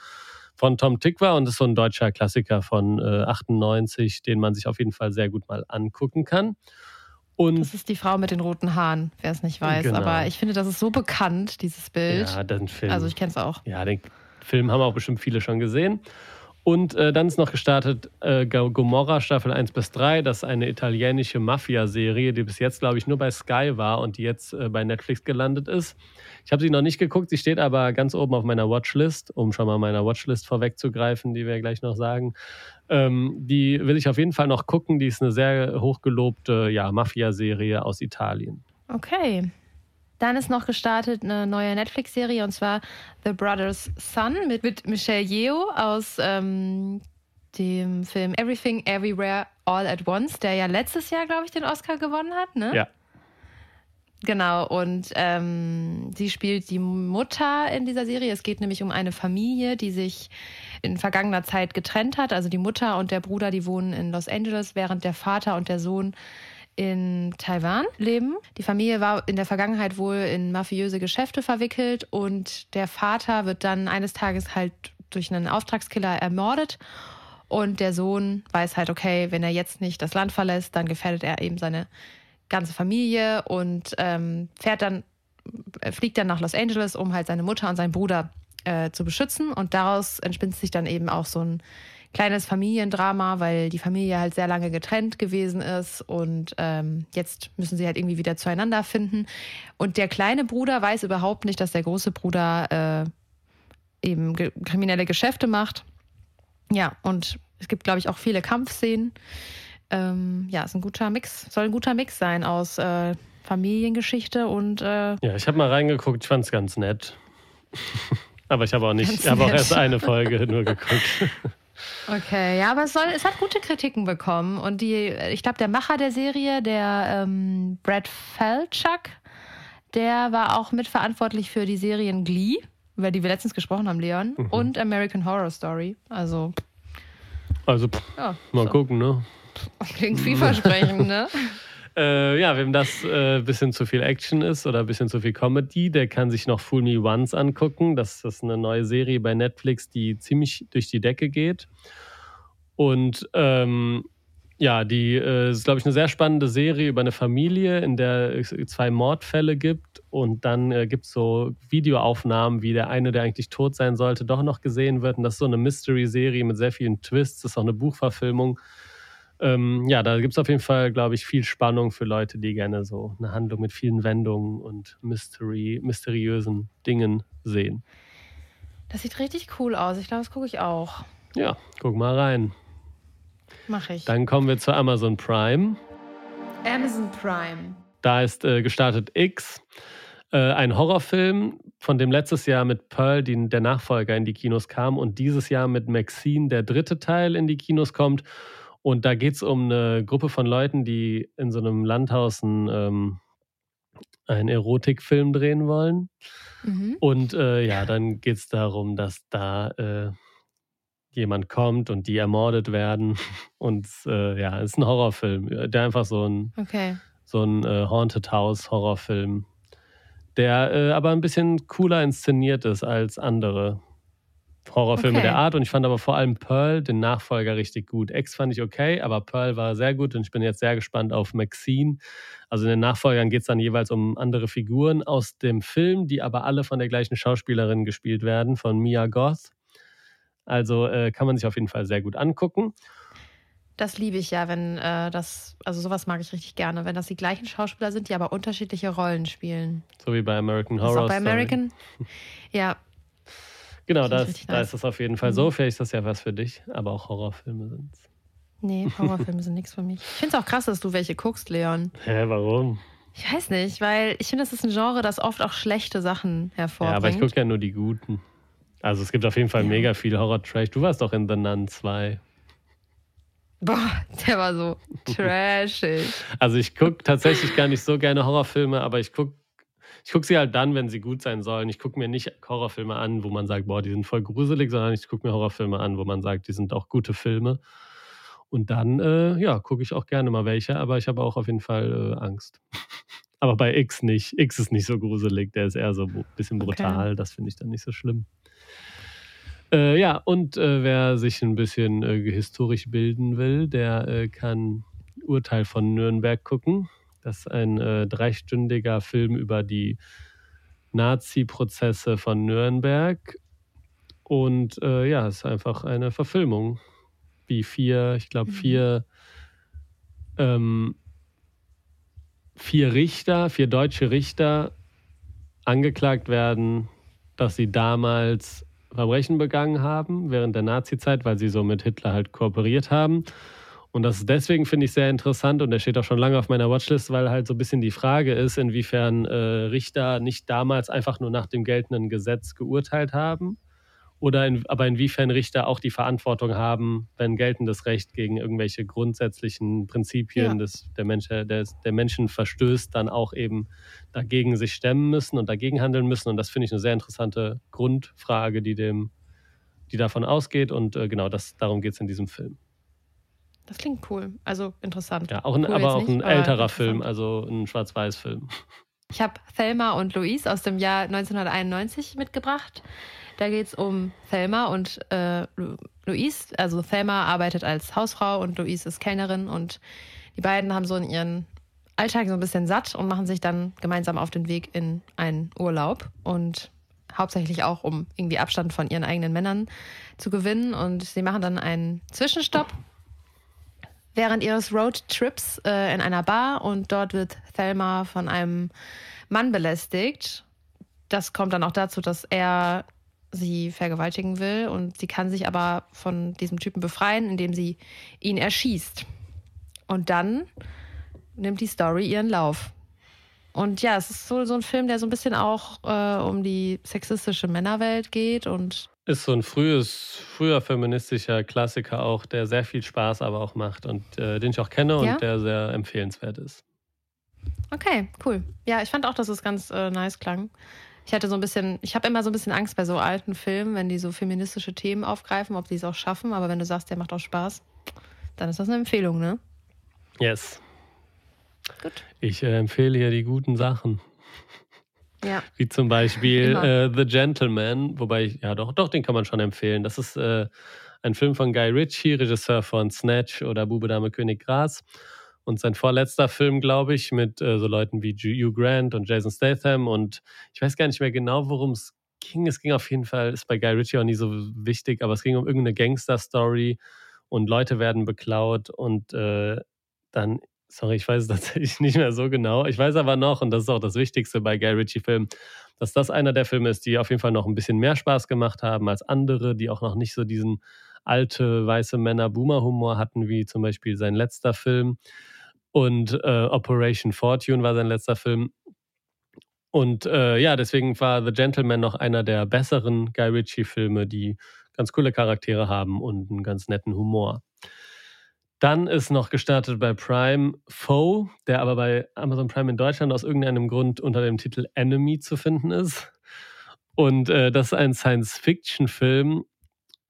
von Tom Tickwer und ist so ein deutscher Klassiker von äh, 98, den man sich auf jeden Fall sehr gut mal angucken kann. Und das ist die Frau mit den roten Haaren, wer es nicht weiß. Genau. Aber ich finde, das ist so bekannt, dieses Bild. Ja, den Film. Also ich kenne es auch. Ja, den Film haben auch bestimmt viele schon gesehen. Und äh, dann ist noch gestartet äh, Gomorra Staffel 1 bis 3. Das ist eine italienische Mafia-Serie, die bis jetzt, glaube ich, nur bei Sky war und die jetzt äh, bei Netflix gelandet ist. Ich habe sie noch nicht geguckt, sie steht aber ganz oben auf meiner Watchlist, um schon mal meiner Watchlist vorwegzugreifen, die wir gleich noch sagen. Ähm, die will ich auf jeden Fall noch gucken. Die ist eine sehr hochgelobte ja, Mafia-Serie aus Italien. Okay. Dann ist noch gestartet eine neue Netflix-Serie und zwar The Brothers Son mit, mit Michelle Yeoh aus ähm, dem Film Everything Everywhere All at Once, der ja letztes Jahr, glaube ich, den Oscar gewonnen hat, ne? Ja. Genau, und ähm, sie spielt die Mutter in dieser Serie. Es geht nämlich um eine Familie, die sich in vergangener Zeit getrennt hat. Also die Mutter und der Bruder, die wohnen in Los Angeles, während der Vater und der Sohn in Taiwan leben. Die Familie war in der Vergangenheit wohl in mafiöse Geschäfte verwickelt und der Vater wird dann eines Tages halt durch einen Auftragskiller ermordet. Und der Sohn weiß halt, okay, wenn er jetzt nicht das Land verlässt, dann gefährdet er eben seine ganze Familie und ähm, fährt dann, fliegt dann nach Los Angeles, um halt seine Mutter und seinen Bruder äh, zu beschützen. Und daraus entspinnt sich dann eben auch so ein kleines Familiendrama, weil die Familie halt sehr lange getrennt gewesen ist und ähm, jetzt müssen sie halt irgendwie wieder zueinander finden. Und der kleine Bruder weiß überhaupt nicht, dass der große Bruder äh, eben ge kriminelle Geschäfte macht. Ja, und es gibt, glaube ich, auch viele Kampfszenen. Ähm, ja, ist ein guter Mix, soll ein guter Mix sein aus äh, Familiengeschichte und. Äh, ja, ich habe mal reingeguckt, ich fand es ganz nett. aber ich habe auch nicht, ich habe auch erst eine Folge nur geguckt. Okay, ja, aber es, soll, es hat gute Kritiken bekommen. Und die, ich glaube, der Macher der Serie, der ähm, Brad Falchuk, der war auch mitverantwortlich für die Serien Glee, über die wir letztens gesprochen haben, Leon, mhm. und American Horror Story. Also. Also, pff, ja, mal so. gucken, ne? Klingt vielversprechend, ne? Äh, ja, wem das ein äh, bisschen zu viel Action ist oder ein bisschen zu viel Comedy, der kann sich noch Fool Me Once angucken. Das ist eine neue Serie bei Netflix, die ziemlich durch die Decke geht. Und ähm, ja, die äh, ist, glaube ich, eine sehr spannende Serie über eine Familie, in der es zwei Mordfälle gibt. Und dann äh, gibt es so Videoaufnahmen, wie der eine, der eigentlich tot sein sollte, doch noch gesehen wird. Und das ist so eine Mystery-Serie mit sehr vielen Twists. Das ist auch eine Buchverfilmung. Ähm, ja, da gibt es auf jeden Fall, glaube ich, viel Spannung für Leute, die gerne so eine Handlung mit vielen Wendungen und Mystery, mysteriösen Dingen sehen. Das sieht richtig cool aus. Ich glaube, das gucke ich auch. Ja, guck mal rein. Mach ich. Dann kommen wir zu Amazon Prime. Amazon Prime. Da ist äh, gestartet X, äh, ein Horrorfilm, von dem letztes Jahr mit Pearl die, der Nachfolger in die Kinos kam und dieses Jahr mit Maxine der dritte Teil in die Kinos kommt. Und da geht es um eine Gruppe von Leuten, die in so einem Landhaus einen, ähm, einen Erotikfilm drehen wollen. Mhm. Und äh, ja, dann geht es darum, dass da äh, jemand kommt und die ermordet werden. Und äh, ja, es ist ein Horrorfilm, der einfach so ein, okay. so ein äh, Haunted House Horrorfilm, der äh, aber ein bisschen cooler inszeniert ist als andere. Horrorfilme okay. der Art und ich fand aber vor allem Pearl, den Nachfolger, richtig gut. X fand ich okay, aber Pearl war sehr gut und ich bin jetzt sehr gespannt auf Maxine. Also in den Nachfolgern geht es dann jeweils um andere Figuren aus dem Film, die aber alle von der gleichen Schauspielerin gespielt werden, von Mia Goth. Also äh, kann man sich auf jeden Fall sehr gut angucken. Das liebe ich ja, wenn äh, das, also sowas mag ich richtig gerne, wenn das die gleichen Schauspieler sind, die aber unterschiedliche Rollen spielen. So wie bei American Horror. Story. Bei American, ja, Genau, das, ist da ist das auf jeden Fall mhm. so. Vielleicht ist das ja was für dich, aber auch Horrorfilme sind es. Nee, Horrorfilme sind nichts für mich. Ich finde es auch krass, dass du welche guckst, Leon. Hä, warum? Ich weiß nicht, weil ich finde, das ist ein Genre, das oft auch schlechte Sachen hervorbringt. Ja, aber ich gucke ja nur die guten. Also es gibt auf jeden Fall ja. mega viel Horror-Trash. Du warst doch in The Nun 2. Boah, der war so trashig. Also ich gucke tatsächlich gar nicht so gerne Horrorfilme, aber ich gucke ich gucke sie halt dann, wenn sie gut sein sollen. Ich gucke mir nicht Horrorfilme an, wo man sagt, boah, die sind voll gruselig, sondern ich gucke mir Horrorfilme an, wo man sagt, die sind auch gute Filme. Und dann, äh, ja, gucke ich auch gerne mal welche, aber ich habe auch auf jeden Fall äh, Angst. aber bei X nicht. X ist nicht so gruselig, der ist eher so ein bisschen brutal. Okay. Das finde ich dann nicht so schlimm. Äh, ja, und äh, wer sich ein bisschen äh, historisch bilden will, der äh, kann Urteil von Nürnberg gucken. Das ist ein äh, dreistündiger Film über die Nazi-Prozesse von Nürnberg. Und äh, ja, es ist einfach eine Verfilmung. Wie vier, ich glaube, mhm. vier, ähm, vier Richter, vier deutsche Richter angeklagt werden, dass sie damals Verbrechen begangen haben während der Nazi-Zeit, weil sie so mit Hitler halt kooperiert haben. Und das deswegen finde ich sehr interessant und der steht auch schon lange auf meiner Watchlist, weil halt so ein bisschen die Frage ist, inwiefern äh, Richter nicht damals einfach nur nach dem geltenden Gesetz geurteilt haben oder in, aber inwiefern Richter auch die Verantwortung haben, wenn geltendes Recht gegen irgendwelche grundsätzlichen Prinzipien ja. des, der, Mensch, des, der Menschen verstößt, dann auch eben dagegen sich stemmen müssen und dagegen handeln müssen. Und das finde ich eine sehr interessante Grundfrage, die dem, die davon ausgeht. Und äh, genau das, darum geht es in diesem Film. Das klingt cool. Also interessant. Ja, auch ein, cool aber auch ein älterer Film, also ein Schwarz-Weiß-Film. Ich habe Thelma und Louise aus dem Jahr 1991 mitgebracht. Da geht es um Thelma und äh, Louise. Also Thelma arbeitet als Hausfrau und Louise ist Kellnerin und die beiden haben so in ihren Alltag so ein bisschen satt und machen sich dann gemeinsam auf den Weg in einen Urlaub und hauptsächlich auch, um irgendwie Abstand von ihren eigenen Männern zu gewinnen. Und sie machen dann einen Zwischenstopp während ihres Roadtrips äh, in einer Bar und dort wird Thelma von einem Mann belästigt. Das kommt dann auch dazu, dass er sie vergewaltigen will und sie kann sich aber von diesem Typen befreien, indem sie ihn erschießt. Und dann nimmt die Story ihren Lauf. Und ja, es ist so, so ein Film, der so ein bisschen auch äh, um die sexistische Männerwelt geht und ist so ein frühes, früher feministischer Klassiker auch, der sehr viel Spaß aber auch macht und äh, den ich auch kenne und ja? der sehr empfehlenswert ist. Okay, cool. Ja, ich fand auch, dass es ganz äh, nice klang. Ich hatte so ein bisschen, ich habe immer so ein bisschen Angst bei so alten Filmen, wenn die so feministische Themen aufgreifen, ob die es auch schaffen. Aber wenn du sagst, der macht auch Spaß, dann ist das eine Empfehlung, ne? Yes. Gut. Ich äh, empfehle hier die guten Sachen. Ja. Wie zum Beispiel äh, The Gentleman, wobei ich, ja doch, doch, den kann man schon empfehlen. Das ist äh, ein Film von Guy Ritchie, Regisseur von Snatch oder Bube, Dame, König, Gras. Und sein vorletzter Film, glaube ich, mit äh, so Leuten wie Hugh Grant und Jason Statham. Und ich weiß gar nicht mehr genau, worum es ging. Es ging auf jeden Fall, ist bei Guy Ritchie auch nie so wichtig, aber es ging um irgendeine Gangster-Story und Leute werden beklaut und äh, dann Sorry, ich weiß es tatsächlich nicht mehr so genau. Ich weiß aber noch, und das ist auch das Wichtigste bei Guy Ritchie-Filmen, dass das einer der Filme ist, die auf jeden Fall noch ein bisschen mehr Spaß gemacht haben als andere, die auch noch nicht so diesen alte weiße Männer-Boomer-Humor hatten, wie zum Beispiel sein letzter Film. Und äh, Operation Fortune war sein letzter Film. Und äh, ja, deswegen war The Gentleman noch einer der besseren Guy Ritchie-Filme, die ganz coole Charaktere haben und einen ganz netten Humor. Dann ist noch gestartet bei Prime Foe, der aber bei Amazon Prime in Deutschland aus irgendeinem Grund unter dem Titel Enemy zu finden ist. Und äh, das ist ein Science-Fiction-Film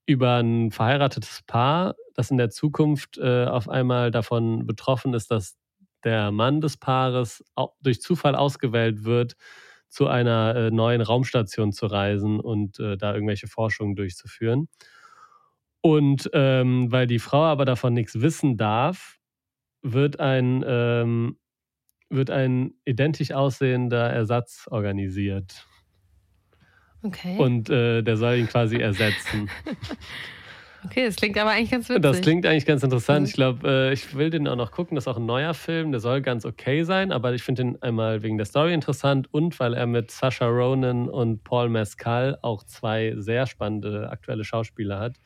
über ein verheiratetes Paar, das in der Zukunft äh, auf einmal davon betroffen ist, dass der Mann des Paares durch Zufall ausgewählt wird, zu einer äh, neuen Raumstation zu reisen und äh, da irgendwelche Forschungen durchzuführen. Und ähm, weil die Frau aber davon nichts wissen darf, wird ein, ähm, wird ein identisch aussehender Ersatz organisiert. Okay. Und äh, der soll ihn quasi ersetzen. okay, das klingt aber eigentlich ganz witzig. Das klingt eigentlich ganz interessant. Mhm. Ich glaube, äh, ich will den auch noch gucken. Das ist auch ein neuer Film. Der soll ganz okay sein, aber ich finde ihn einmal wegen der Story interessant und weil er mit Sasha Ronan und Paul Mescal auch zwei sehr spannende aktuelle Schauspieler hat.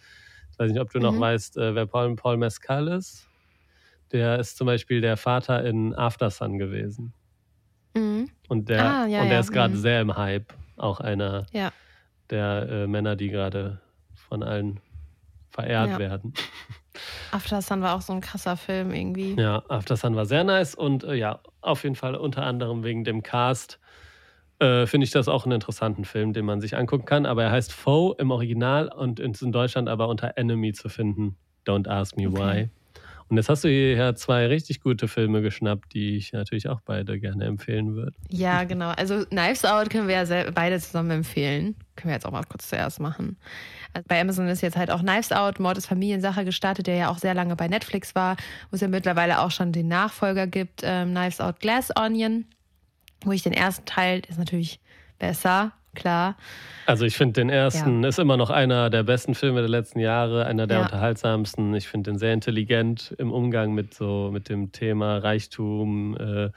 Ich weiß nicht, ob du mhm. noch weißt, äh, wer Paul, Paul Mescal ist. Der ist zum Beispiel der Vater in After Sun gewesen. Mhm. Und der, ah, ja, und der ja. ist gerade mhm. sehr im Hype. Auch einer ja. der äh, Männer, die gerade von allen verehrt werden. After Sun war auch so ein krasser Film irgendwie. Ja, After Sun war sehr nice und äh, ja, auf jeden Fall unter anderem wegen dem Cast äh, finde ich das auch einen interessanten Film, den man sich angucken kann. Aber er heißt Foe im Original und ist in Deutschland aber unter Enemy zu finden. Don't ask me okay. why. Und jetzt hast du hier zwei richtig gute Filme geschnappt, die ich natürlich auch beide gerne empfehlen würde. Ja, genau. Also Knives Out können wir ja beide zusammen empfehlen. Können wir jetzt auch mal kurz zuerst machen. Also bei Amazon ist jetzt halt auch Knives Out, Mord ist Familiensache gestartet, der ja auch sehr lange bei Netflix war, wo es ja mittlerweile auch schon den Nachfolger gibt, ähm, Knives Out Glass Onion wo ich den ersten Teil ist natürlich besser, klar. Also ich finde den ersten ja. ist immer noch einer der besten Filme der letzten Jahre, einer der ja. unterhaltsamsten. Ich finde den sehr intelligent im Umgang mit so mit dem Thema Reichtum, äh,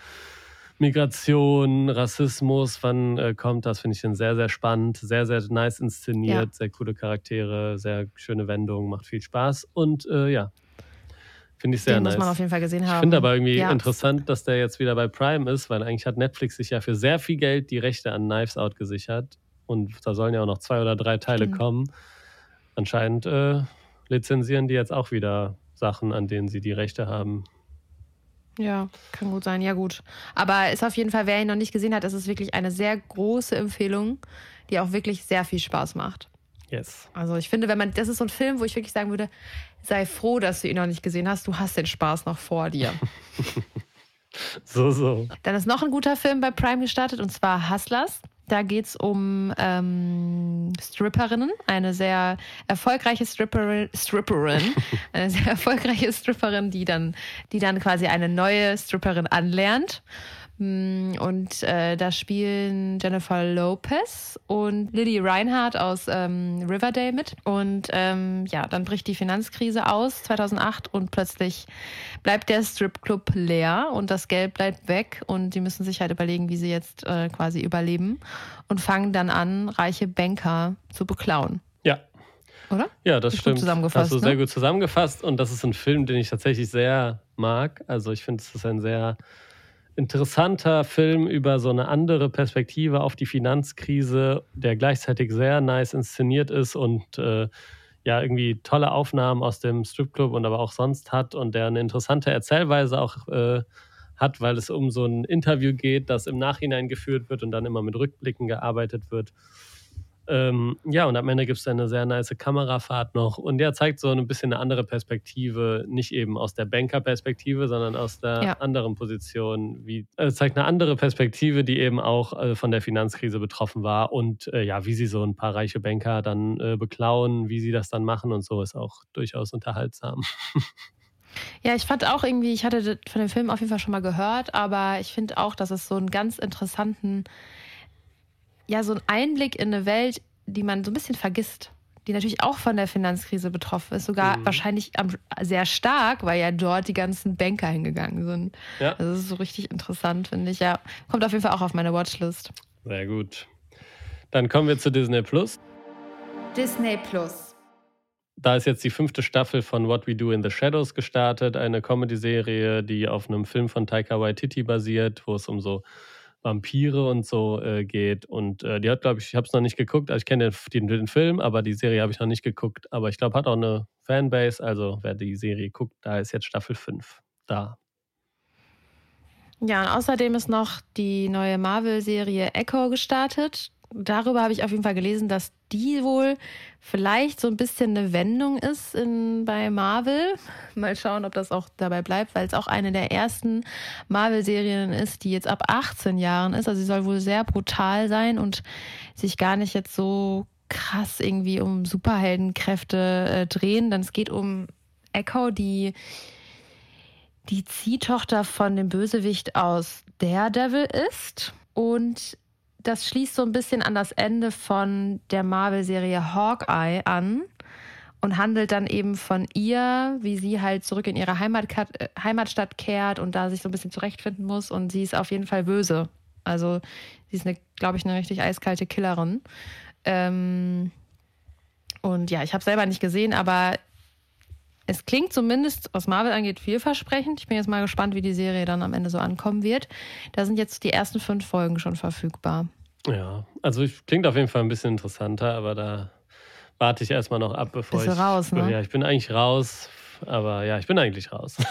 Migration, Rassismus. Wann äh, kommt das? Finde ich den sehr sehr spannend, sehr sehr nice inszeniert, ja. sehr coole Charaktere, sehr schöne Wendungen, macht viel Spaß und äh, ja, Finde ich sehr Den nice. muss man auf jeden Fall gesehen haben. Ich finde aber irgendwie ja. interessant, dass der jetzt wieder bei Prime ist, weil eigentlich hat Netflix sich ja für sehr viel Geld die Rechte an Knives Out gesichert. Und da sollen ja auch noch zwei oder drei Teile Stimmt. kommen. Anscheinend äh, lizenzieren die jetzt auch wieder Sachen, an denen sie die Rechte haben. Ja, kann gut sein. Ja, gut. Aber ist auf jeden Fall, wer ihn noch nicht gesehen hat, ist es wirklich eine sehr große Empfehlung, die auch wirklich sehr viel Spaß macht. Yes. Also ich finde, wenn man, das ist so ein Film, wo ich wirklich sagen würde, sei froh, dass du ihn noch nicht gesehen hast. Du hast den Spaß noch vor dir. so, so. Dann ist noch ein guter Film bei Prime gestartet und zwar Hustlers. Da geht es um ähm, Stripperinnen, eine sehr erfolgreiche Stripperin, Stripperin, eine sehr erfolgreiche Stripperin, die dann, die dann quasi eine neue Stripperin anlernt. Mm, und äh, da spielen Jennifer Lopez und Lily Reinhardt aus ähm, Riverdale mit. Und ähm, ja, dann bricht die Finanzkrise aus 2008 und plötzlich bleibt der Stripclub leer und das Geld bleibt weg und die müssen sich halt überlegen, wie sie jetzt äh, quasi überleben und fangen dann an, reiche Banker zu beklauen. Ja. Oder? Ja, das Ist stimmt. Gut zusammengefasst, Hast du ne? sehr gut zusammengefasst und das ist ein Film, den ich tatsächlich sehr mag. Also ich finde, es ist ein sehr interessanter Film über so eine andere Perspektive auf die Finanzkrise, der gleichzeitig sehr nice inszeniert ist und äh, ja irgendwie tolle Aufnahmen aus dem Stripclub und aber auch sonst hat und der eine interessante Erzählweise auch äh, hat, weil es um so ein Interview geht, das im Nachhinein geführt wird und dann immer mit Rückblicken gearbeitet wird. Ähm, ja, und am Ende gibt es eine sehr nice Kamerafahrt noch. Und der zeigt so ein bisschen eine andere Perspektive, nicht eben aus der Banker-Perspektive, sondern aus der Ja. anderen Position. Wie, äh, zeigt eine andere Perspektive, die eben auch äh, von der Finanzkrise betroffen war. Und äh, ja, wie sie so ein paar reiche Banker dann äh, beklauen, wie sie das dann machen und so, ist auch durchaus unterhaltsam. Ja, ich fand auch irgendwie, ich hatte von dem Film auf jeden Fall schon mal gehört, aber ich finde auch, dass es so einen ganz interessanten, ja, so einen Einblick in eine Welt, die man so ein bisschen vergisst, die natürlich auch von der Finanzkrise betroffen ist, sogar Mhm. wahrscheinlich am, sehr stark, weil ja dort die ganzen Banker hingegangen sind. Ja. Also das ist so richtig interessant, finde ich. Ja, kommt auf jeden Fall auch auf meine Watchlist. Sehr gut. Dann kommen wir zu Disney Plus. Disney Plus. Da ist jetzt die fünfte Staffel von What We Do in the Shadows gestartet, eine Comedy-Serie, die auf einem Film von Taika Waititi basiert, wo es um so Vampire und so äh, geht. Und äh, die hat, glaube ich, ich habe es noch nicht geguckt, also ich kenne den, den, den Film, aber die Serie habe ich noch nicht geguckt. Aber ich glaube, hat auch eine Fanbase, also wer die Serie guckt, da ist jetzt Staffel 5 da. Ja, und außerdem ist noch die neue Marvel-Serie Echo gestartet. Darüber habe ich auf jeden Fall gelesen, dass die wohl vielleicht so ein bisschen eine Wendung ist in, bei Marvel. Mal schauen, ob das auch dabei bleibt, weil es auch eine der ersten Marvel-Serien ist, die jetzt ab 18 Jahren ist. Also sie soll wohl sehr brutal sein und sich gar nicht jetzt so krass irgendwie um Superheldenkräfte äh, drehen. Denn es geht um Echo, die die Ziehtochter von dem Bösewicht aus Daredevil ist. Und das schließt so ein bisschen an das Ende von der Marvel-Serie Hawkeye an und handelt dann eben von ihr, wie sie halt zurück in ihre Heimat, äh, Heimatstadt kehrt und da sich so ein bisschen zurechtfinden muss. Und sie ist auf jeden Fall böse. Also sie ist, eine, glaube ich, eine richtig eiskalte Killerin. Ähm und ja, ich habe selber nicht gesehen, aber es klingt zumindest, was Marvel angeht, vielversprechend. Ich bin jetzt mal gespannt, wie die Serie dann am Ende so ankommen wird. Da sind jetzt die ersten fünf Folgen schon verfügbar. Ja, also ich- klingt auf jeden Fall ein bisschen interessanter, aber da warte ich erstmal noch ab, bevor Bist ich. raus, ne? Ja, ich bin eigentlich raus, aber ja, ich bin eigentlich raus.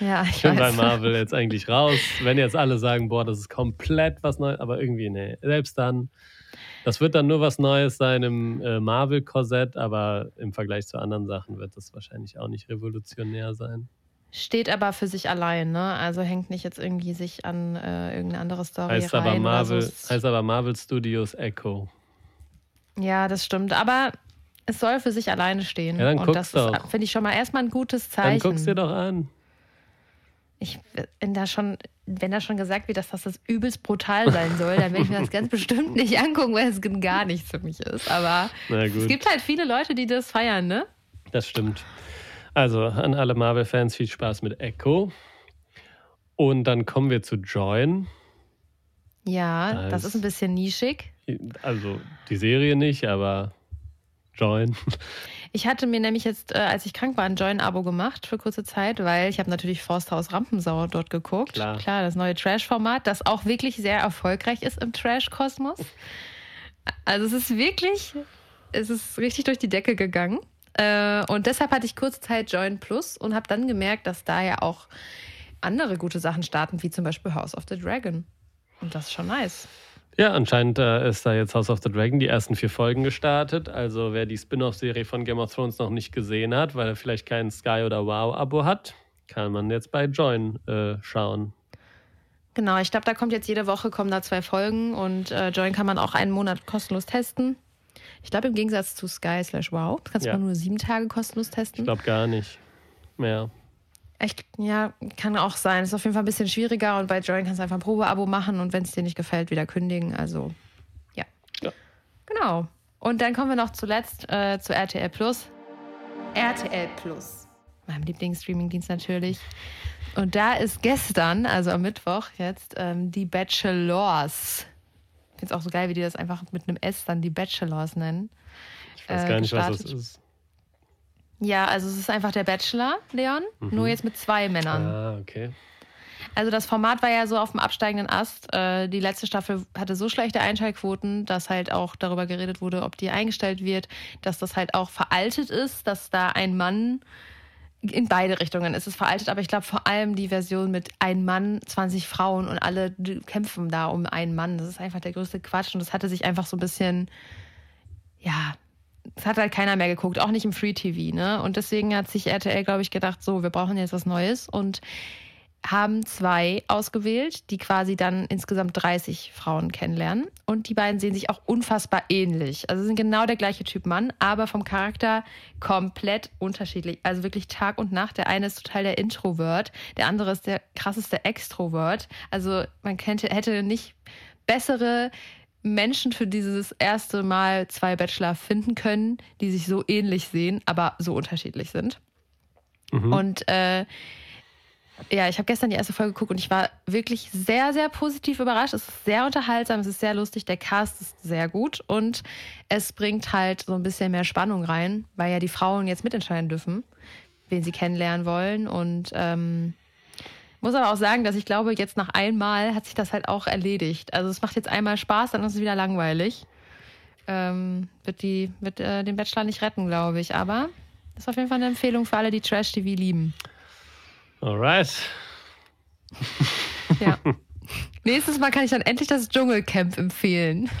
Ja, ich, Ich bin bei weiß. Marvel jetzt eigentlich raus. Wenn jetzt alle sagen, boah, das ist komplett was Neues, aber irgendwie, nee. Selbst dann, das wird dann nur was Neues sein im äh, Marvel-Korsett, aber im Vergleich zu anderen Sachen wird das wahrscheinlich auch nicht revolutionär sein. Steht aber für sich allein, ne? Also hängt nicht jetzt irgendwie sich an äh, irgendeine andere Story Heißt rein aber, Marvel, so. heißt aber Marvel Studios Echo. Ja, das stimmt. Aber es soll für sich alleine stehen. Ja, dann Und guck's das finde ich, schon mal erstmal ein gutes Dann Zeichen. guck's dir doch an. Ich, wenn da schon, wenn da schon gesagt wird, dass das, das übelst brutal sein soll, dann werde ich mir das ganz bestimmt nicht angucken, weil es gar nichts für mich ist. Aber es gibt halt viele Leute, die das feiern, ne? das stimmt. Also an alle Marvel-Fans viel Spaß mit Echo. Und dann kommen wir zu Join. Ja, Da das ist- ist ein bisschen nischig. Also die Serie nicht, aber Join. Ich hatte mir nämlich jetzt, äh, als ich krank war, ein Join-Abo gemacht für kurze Zeit, weil ich habe natürlich Forsthaus Rampensau dort geguckt. Klar. das neue Trash-Format, das auch wirklich sehr erfolgreich ist im Trash-Kosmos. Also es ist wirklich, es ist richtig durch die Decke gegangen. Äh, und deshalb hatte ich kurze Zeit Join Plus und habe dann gemerkt, dass da ja auch andere gute Sachen starten, wie zum Beispiel House of the Dragon. Und das ist schon nice. Ja, anscheinend äh, ist da jetzt House of the Dragon die ersten vier Folgen gestartet. Also wer die Spin-off-Serie von Game of Thrones noch nicht gesehen hat, weil er vielleicht kein Sky oder Wow-Abo hat, kann man jetzt bei Join äh, schauen. Genau, ich glaube, da kommt jetzt jede Woche kommen da zwei Folgen und äh, Join kann man auch einen Monat kostenlos testen. Ich glaube, im Gegensatz zu Sky slash Wow, kannst Ja. du nur sieben Tage kostenlos Ich testen. glaube gar nicht mehr. Echt, ja, kann auch sein. Ist auf jeden Fall ein bisschen schwieriger und bei Join kannst du einfach ein Probeabo machen und wenn es dir nicht gefällt, wieder kündigen. Also, ja. Ja. Genau. Und dann kommen wir noch zuletzt äh, zu RTL Plus. RTL Plus. Meinem Lieblingsstreamingdienst natürlich. Und da ist gestern, also am Mittwoch jetzt, ähm, die Bachelors. Ich finde es auch so geil, wie die das einfach mit einem S dann die Bachelors nennen. Ich weiß Äh, gar nicht, was gestartet. das ist. Ja, also es ist einfach der Bachelor, Leon, nur jetzt mit zwei Männern. Ah, okay. Also das Format war ja so auf dem absteigenden Ast. Äh, die letzte Staffel hatte so schlechte Einschaltquoten, dass halt auch darüber geredet wurde, ob die eingestellt wird, dass das halt auch veraltet ist, dass da ein Mann in beide Richtungen ist es veraltet, aber ich glaube vor allem die Version mit ein Mann, 20 Frauen und alle kämpfen da um einen Mann. Das ist einfach der größte Quatsch und das hatte sich einfach so ein bisschen, ja, es hat halt keiner mehr geguckt, auch nicht im Free TV, ne? Und deswegen hat sich RTL, glaube ich, gedacht, so, wir brauchen jetzt was Neues und haben zwei ausgewählt, die quasi dann insgesamt 30 Frauen kennenlernen. Und die beiden sehen sich auch unfassbar ähnlich. Also sind genau der gleiche Typ Mann, aber vom Charakter komplett unterschiedlich. Also wirklich Tag und Nacht. Der eine ist total der Introvert, der andere ist der krasseste Extrovert. Also man könnte, hätte nicht bessere Menschen für dieses erste Mal zwei Bachelor finden können, die sich so ähnlich sehen, aber so unterschiedlich sind. Mhm. Und äh, ja, ich habe gestern die erste Folge geguckt und ich war wirklich sehr, sehr positiv überrascht. Es ist sehr unterhaltsam, es ist sehr lustig, der Cast ist sehr gut und es bringt halt so ein bisschen mehr Spannung rein, weil ja die Frauen jetzt mitentscheiden dürfen, wen sie kennenlernen wollen. Und ähm, muss aber auch sagen, dass ich glaube, jetzt nach einmal hat sich das halt auch erledigt. Also es macht jetzt einmal Spaß, dann ist es wieder langweilig. Ähm, wird die, wird äh, den Bachelor nicht retten, glaube ich. Aber das ist auf jeden Fall eine Empfehlung für alle, die Trash-TV lieben. Alright. Ja. Nächstes Mal kann ich dann endlich das Dschungelcamp empfehlen.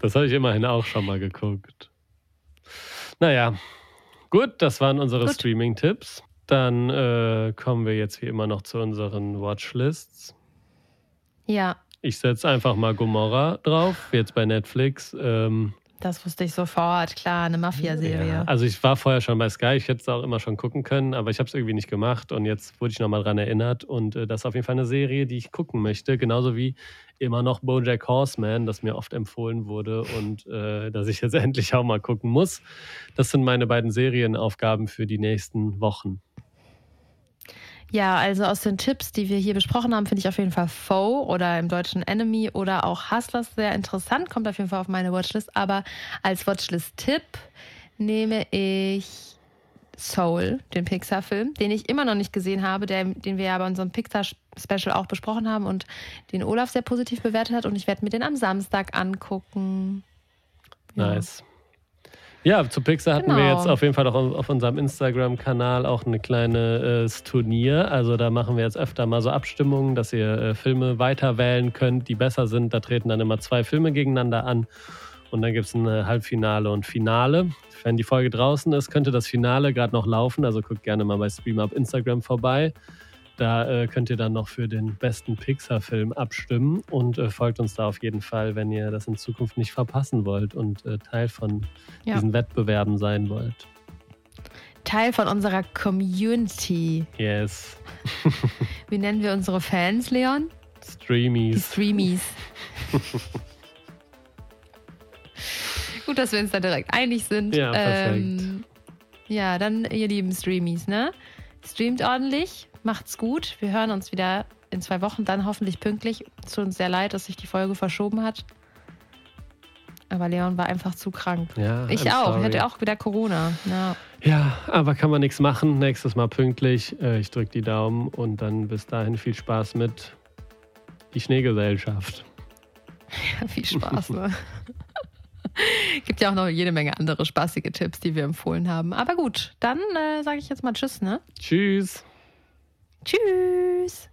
Das habe ich immerhin auch schon mal geguckt. Naja, gut, das waren unsere. Streaming-Tipps. Dann äh, kommen wir jetzt wie immer noch zu unseren Watchlists. Ja, Ich setze einfach mal Gomorra drauf, jetzt bei Netflix. Ähm, das wusste ich sofort. Klar, eine Mafia-Serie. ja, also ich war vorher schon bei Sky, ich hätte es auch immer schon gucken können, aber ich habe es irgendwie nicht gemacht und jetzt wurde ich nochmal dran erinnert und äh, das ist auf jeden Fall eine Serie, die ich gucken möchte, genauso wie immer noch BoJack Horseman, das mir oft empfohlen wurde und äh, dass ich jetzt endlich auch mal gucken muss. Das sind meine beiden Serienaufgaben für die nächsten Wochen. Ja, also aus den Tipps, die wir hier besprochen haben, finde ich auf jeden Fall Foe oder im Deutschen Enemy oder auch Hustlers sehr interessant. Kommt auf jeden Fall auf meine Watchlist. Aber als Watchlist-Tipp nehme ich Soul, den Pixar-Film, den ich immer noch nicht gesehen habe, der, den wir ja bei unserem Pixar-Special auch besprochen haben und den Olaf sehr positiv bewertet hat. Und ich werde mir den am Samstag angucken. Ja. Nice. Ja, zu Pixar hatten wir Genau. jetzt auf jeden Fall auch auf unserem Instagram-Kanal auch eine kleine äh, Turnier. Also da machen wir jetzt öfter mal so Abstimmungen, dass ihr äh, Filme weiter wählen könnt, die besser sind. Da treten dann immer zwei Filme gegeneinander an. Und dann gibt es ein äh, Halbfinale und Finale. Wenn die Folge draußen ist, könnte das Finale gerade noch laufen. Also guckt gerne mal bei Stream auf Instagram vorbei. Da äh, könnt ihr dann noch für den besten Pixar-Film abstimmen und äh, folgt uns da auf jeden Fall, wenn ihr das in Zukunft nicht verpassen wollt und äh, Teil von Ja. diesen Wettbewerben sein wollt. Teil von unserer Community. Yes. Wie nennen wir unsere Fans, Leon? Die Streamies. Streamies. Gut, dass wir uns da direkt einig sind. Ja, perfekt. Ähm, ja, dann, ihr lieben Streamies, ne? Streamt ordentlich, macht's gut. Wir hören uns wieder in zwei Wochen, dann hoffentlich pünktlich. Es tut uns sehr leid, dass sich die Folge verschoben hat. Aber Leon war einfach zu krank. Ja, Ich I'm auch. sorry. Ich hatte auch wieder Corona. Ja. Ja, aber kann man nichts machen. Nächstes Mal pünktlich. Äh, ich drücke die Daumen und dann bis dahin viel Spaß mit die Schneegesellschaft. Viel Spaß, ne? Gibt ja auch noch jede Menge andere spaßige Tipps, die wir empfohlen haben. Aber gut, dann äh, sage ich jetzt mal Tschüss, ne? Tschüss. Tschüss.